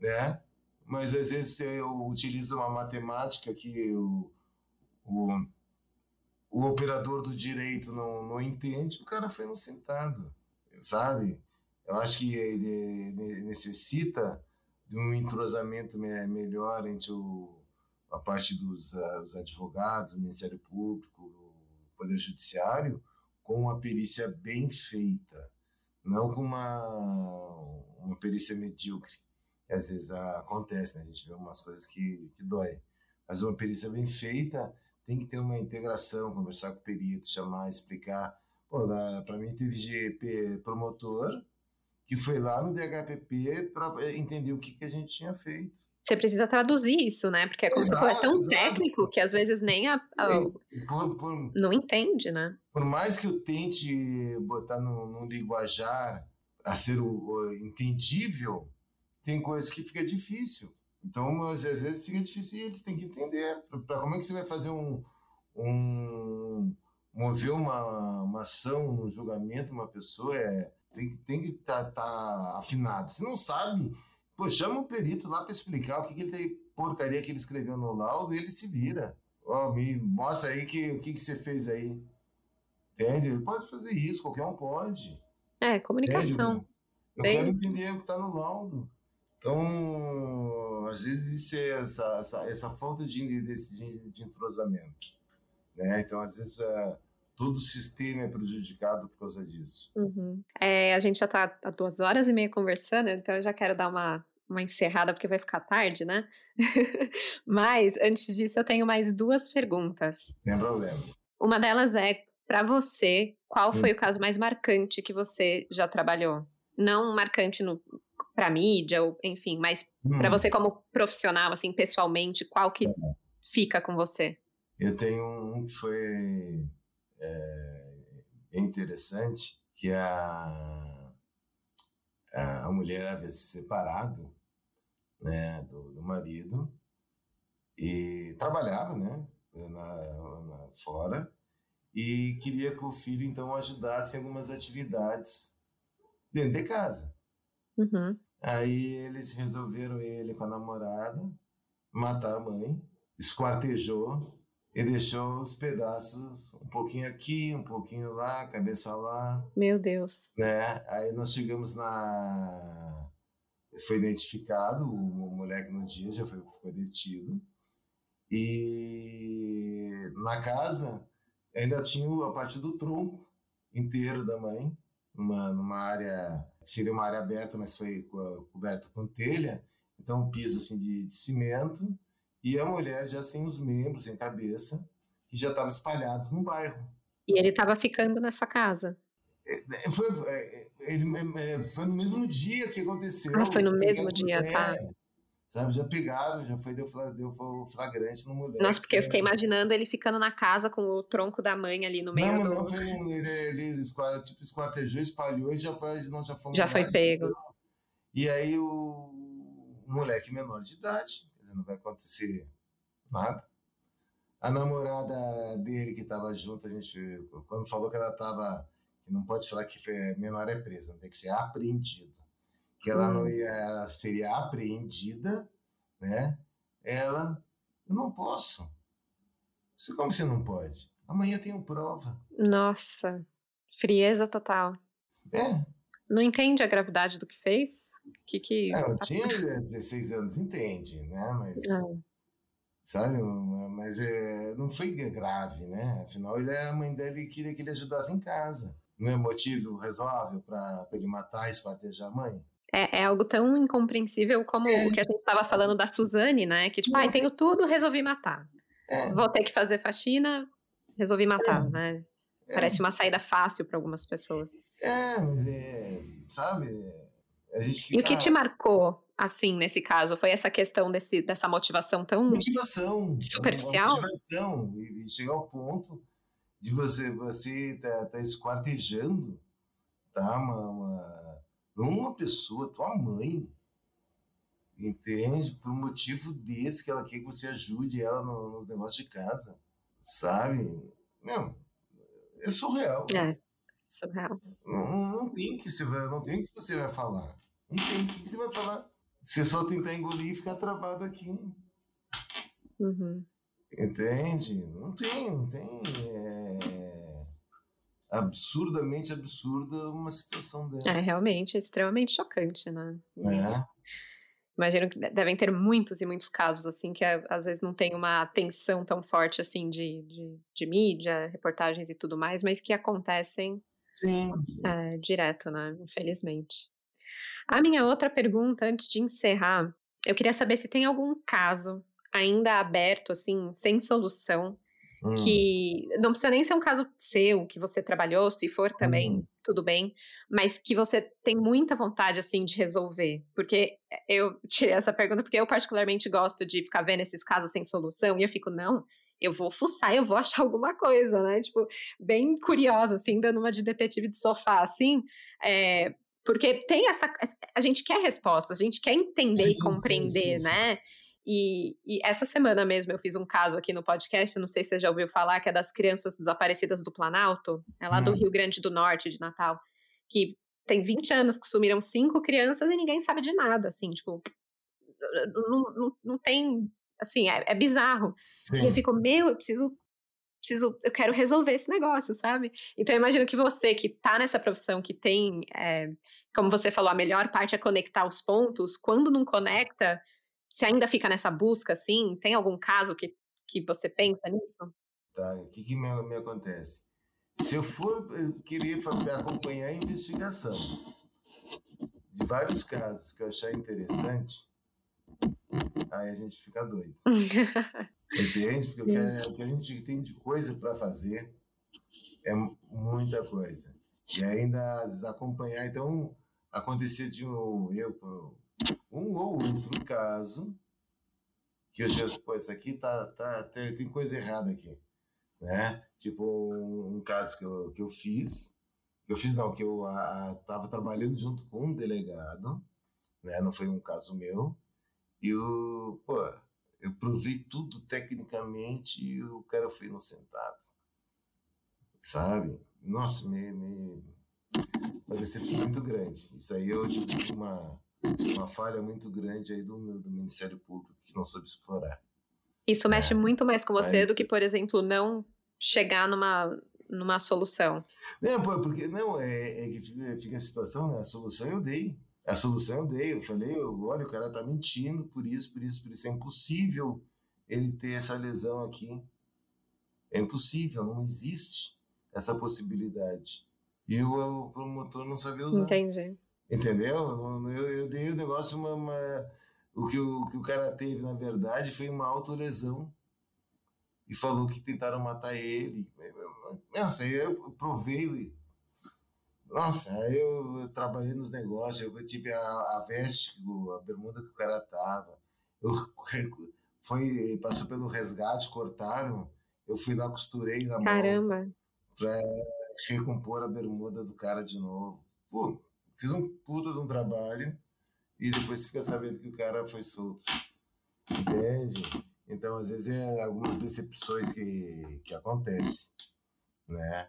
né? Mas às vezes eu utilizo uma matemática que o, o o operador do direito não, não entende, o cara foi inocentado, sabe? Eu acho que ele necessita de um entrosamento melhor entre o, a parte dos, dos advogados, o Ministério Público, o Poder Judiciário, com uma perícia bem feita, não com uma, uma perícia medíocre. Às vezes acontece, né? A gente vê umas coisas que, que dói. Mas uma perícia bem feita tem que ter uma integração, conversar com o perito, chamar, explicar. Para mim, teve GP promotor que foi lá no DHPP para entender o que, que a gente tinha feito você precisa traduzir isso, né? Porque, como exato, você falou, é tão exato. técnico que às vezes nem a, a por, por, não entende, né? Por mais que eu tente botar no, no linguajar a ser o, o, entendível, tem coisas que fica difícil. Então, às vezes fica difícil e eles têm que entender. Para como é que você vai fazer um, um mover uma, uma ação, um julgamento, uma pessoa é tem, tem que estar tá, tá afinado. Se não sabe, Pô, chama o perito lá para explicar o que, que ele tem porcaria que ele escreveu no laudo e ele se vira. Ó, oh, me mostra aí que, o que, que você fez aí. Entende? Ele pode fazer isso, qualquer um pode. É, comunicação. Entende? Eu Bem... quero entender o que está no laudo. Então, às vezes isso é essa, essa, essa falta de, de, de entrosamento. Né? Então, às vezes, uh, todo o sistema é prejudicado por causa disso. Uhum. É, a gente já está há duas horas e meia conversando, então eu já quero dar uma, uma encerrada, porque vai ficar tarde, né? Mas, antes disso, eu tenho mais duas perguntas. Sem problema. Uma delas é, para você, qual foi hum. o caso mais marcante que você já trabalhou? Não marcante no para mídia, ou, enfim, mas hum. para você como profissional, assim, pessoalmente, qual que é. fica com você? Eu tenho um que foi é, bem interessante, que a, a mulher havia se separado né, do, do marido e trabalhava né, na, na, fora e queria que o filho então ajudasse em algumas atividades dentro de casa. Uhum. Aí eles resolveram ele com a namorada matar a mãe, esquartejou e deixou os pedaços um pouquinho aqui, um pouquinho lá, cabeça lá. Meu Deus. Né? Aí nós chegamos na. Foi identificado, o moleque no dia já foi, foi detido. E na casa ainda tinha a parte do tronco inteiro da mãe, numa, numa área, seria uma área aberta, mas foi coberta com telha. Então, um piso assim de, de cimento e a mulher já sem os membros, sem cabeça, que já estavam espalhados no bairro. E ele estava ficando nessa casa? É, é, foi, é, ele, foi no mesmo dia que aconteceu. Ah, foi no mesmo dia, tá. Sabe, já pegaram, já foi, deu, deu flagrante no mulher. Nossa, porque eu fiquei imaginando ele ficando na casa com o tronco da mãe ali no meio não, do... Não, foi ele, ele tipo, esquartejou, espalhou e já foi, não, já foi Já foi pego. E aí o, o moleque menor de idade, não vai acontecer nada. A namorada dele que estava junto, a gente, quando falou que ela estava, que não pode falar que menor é presa, tem que ser apreendida, que ela hum. não ia, ela seria apreendida, né? Ela, eu não posso. Como você não pode? Amanhã tenho prova. Nossa, frieza total. É, não entende a gravidade do que fez? Que que... É, ela tinha 16 anos, entende, né? Mas. Não. Sabe? Mas é, não foi grave, né? Afinal, ele, a mãe dele queria que ele ajudasse em casa. Não é motivo razoável para ele matar e espartejar a mãe? É, é, algo tão incompreensível como é. o que a gente estava falando da Suzane, né? Que tipo, ah, tenho tudo, resolvi matar. É. Vou ter que fazer faxina, resolvi matar, é. né? É. Parece uma saída fácil para algumas pessoas. É, mas é, sabe? A gente fica... E o que te marcou, assim, nesse caso? Foi essa questão desse, dessa motivação tão motivação, superficial? Motivação, e chegar ao ponto de você você tá, tá esquartejando, tá? Uma, uma, uma pessoa, tua mãe, entende? Por um motivo desse que ela quer que você ajude ela nos no negócios de casa, sabe? Meu, é surreal. É, surreal. Não, não tem que você vai, não tem que você vai falar. Não tem o que você vai falar. Você só tentar engolir e ficar travado aqui. Uhum. Entende? Não tem, não tem. É absurdamente absurda uma situação dessa. É realmente é extremamente chocante, né? É. Imagino que devem ter muitos e muitos casos, assim, que às vezes não tem uma atenção tão forte, assim, de, de, de mídia, reportagens e tudo mais, mas que acontecem Sim. é, direto, né? Infelizmente. A minha outra pergunta, antes de encerrar, eu queria saber se tem algum caso ainda aberto, assim, sem solução, Hum. que não precisa nem ser um caso seu, que você trabalhou, se for também, hum. tudo bem, mas que você tem muita vontade, assim, de resolver. Porque eu tirei essa pergunta porque eu particularmente gosto de ficar vendo esses casos sem solução, e eu fico, não, eu vou fuçar, eu vou achar alguma coisa, né? Tipo, bem curiosa, assim, dando uma de detetive de sofá, assim, é, porque tem essa. A gente quer respostas, a gente quer entender sim, e compreender, sim, sim, né? E, e, essa semana mesmo eu fiz um caso aqui no podcast, não sei se você já ouviu falar, que é das crianças desaparecidas do Planalto, é lá hum. do Rio Grande do Norte, de Natal, que tem 20 anos que sumiram cinco crianças e ninguém sabe de nada, assim, tipo, não, não, não tem, assim, é, é bizarro. Sim. E eu fico, meu, eu preciso, preciso, eu quero resolver esse negócio, sabe? Então eu imagino que você que tá nessa profissão, que tem, é, como você falou, a melhor parte é conectar os pontos, quando não conecta você ainda fica nessa busca, assim? Tem algum caso que, que você pensa nisso? Tá, o que, que me, me acontece? Se eu for eu querer acompanhar a investigação de vários casos que eu achar interessante, aí a gente fica doido. Entende? Porque o que, a, o que a gente tem de coisa para fazer é muita coisa. E ainda às vezes acompanhar, então acontecer de um eu um ou outro caso que eu já, pô, isso aqui tá, tá, tem, tem coisa errada aqui, né? Tipo, um, um, caso que eu, que eu fiz, que eu fiz não, que eu a, a, tava trabalhando junto com um delegado, né? Não foi um caso meu, e o, pô, eu provei tudo tecnicamente e o cara foi inocentado, sabe? Nossa, me, me... uma decepção muito grande. Isso aí eu tive uma uma falha muito grande aí do, do Ministério Público que não soube explorar. Isso mexe é, muito mais com você mas... do que, por exemplo, não chegar numa, numa solução. Não, porque não, é, é que fica, a situação, né? A solução eu dei. A solução eu dei. Eu falei, olha, o cara tá mentindo por isso, por isso, por isso. É impossível ele ter essa lesão aqui. É impossível, não existe essa possibilidade. E o, o promotor não sabia usar. Entendi. Entendeu? Eu, eu dei o negócio uma, uma, o, que o que o cara teve, na verdade, foi uma autolesão. E falou que tentaram matar ele. Nossa, eu provei. Nossa, aí eu trabalhei nos negócios, eu tive a, a veste, a bermuda que o cara tava. Eu, foi, passou pelo resgate, cortaram. Eu fui lá, costurei na Caramba. mão. Pra recompor a bermuda do cara de novo. Pô, fiz um puta de um trabalho e depois fica sabendo que o cara foi solto. Entende? Então, às vezes, é algumas decepções que, que acontecem, né?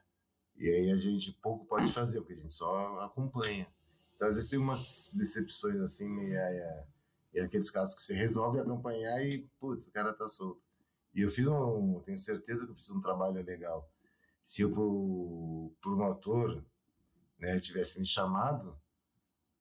E aí a gente pouco pode fazer, porque a gente só acompanha. Então, às vezes, tem umas decepções assim, meio. É, é aqueles casos que você resolve acompanhar e, putz, o cara tá solto. E eu fiz um. Tenho certeza que eu fiz um trabalho legal. Se o promotor né, tivesse me chamado,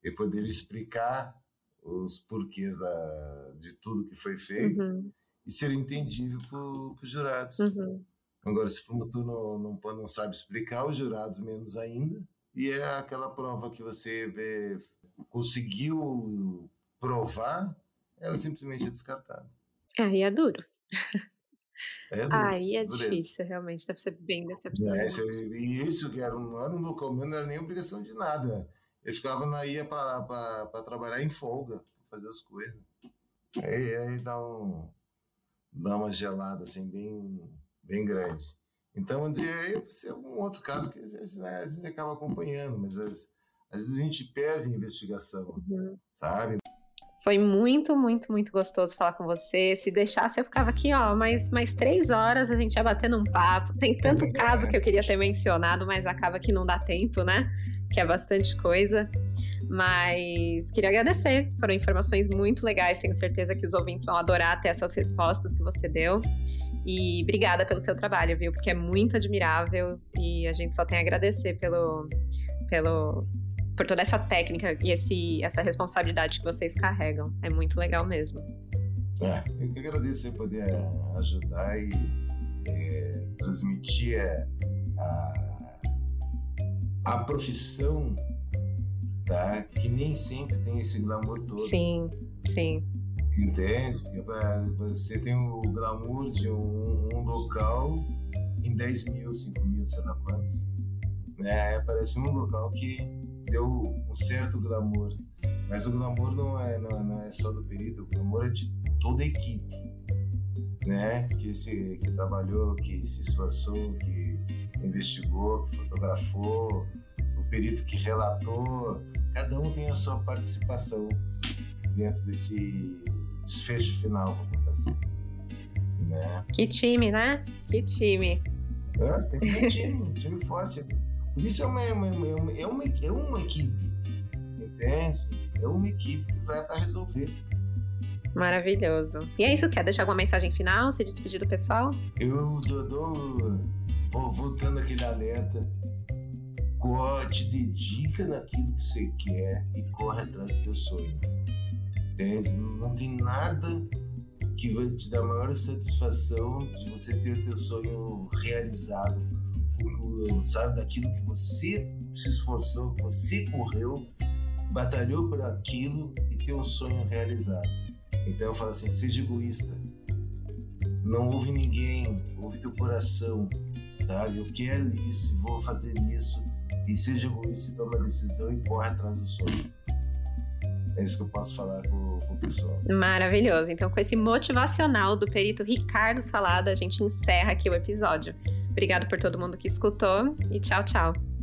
eu poderia explicar os porquês da, de tudo que foi feito uhum. e ser entendível para os jurados. Uhum. Agora, se o promotor não, não, não sabe explicar, os jurados menos ainda, e é aquela prova que você vê, conseguiu provar, ela simplesmente é descartada. Aí é duro. É duro, Aí é dureza. difícil, realmente, deve ser bem decepcionante. É, e isso que era, não era um local meu, não era nem obrigação de nada. Eu ficava na ia para trabalhar em folga, fazer as coisas. Aí, aí dá, um, dá uma gelada assim, bem, bem grande. Então, esse é um outro caso que a gente, né, a gente acaba acompanhando, mas às, às vezes a gente perde a investigação, uhum. sabe? Foi muito, muito, muito gostoso falar com você. Se deixasse, eu ficava aqui, ó, mais, mais três horas a gente ia batendo um papo. Tem tanto caso que eu queria ter mencionado, mas acaba que não dá tempo, né? Que é bastante coisa. Mas queria agradecer. Foram informações muito legais. Tenho certeza que os ouvintes vão adorar ter essas respostas que você deu. E obrigada pelo seu trabalho, viu? Porque é muito admirável e a gente só tem a agradecer pelo, pelo, por toda essa técnica e esse, essa responsabilidade que vocês carregam. É muito legal mesmo. É, eu que agradeço poder ajudar e é, transmitir é, a, a profissão tá? que nem sempre tem esse glamour todo. Sim, sim. Entende? Você tem o glamour de um, um local em 10 mil, 5 mil, sei lá quantos. Né? Parece um local que deu um certo glamour. Mas o glamour não é, não, não é só do perito, o glamour é de toda a equipe. Né? Que, se, que trabalhou, que se esforçou, que investigou, que fotografou, o perito que relatou. Cada um tem a sua participação dentro desse desfecho final, vamos botar assim. Né? Que time, né? Que time. É, tem um time, um time forte. Isso é uma, é uma, é uma, é uma, é uma equipe, entende? É uma equipe que vai para resolver. Maravilhoso. E é isso, quer deixar alguma mensagem final, se despedir do pessoal? Eu dou, dou vou voltando aquele alerta. Te dedica naquilo que você quer e corre atrás do teu sonho. Entende? Não tem nada que vai te dar maior satisfação de você ter o teu sonho realizado, sabe, daquilo que você se esforçou, que você correu, batalhou por aquilo e ter um sonho realizado. Então eu falo assim, seja egoísta. Não ouve ninguém, ouve teu coração, sabe? Eu quero isso, vou fazer isso. E seja egoísta e toma a decisão e corre atrás do sonho. É isso que eu posso falar com o pessoal. Maravilhoso. Então, com esse motivacional do perito Ricardo Salada, a gente encerra aqui o episódio. Obrigado por todo mundo que escutou e tchau, tchau.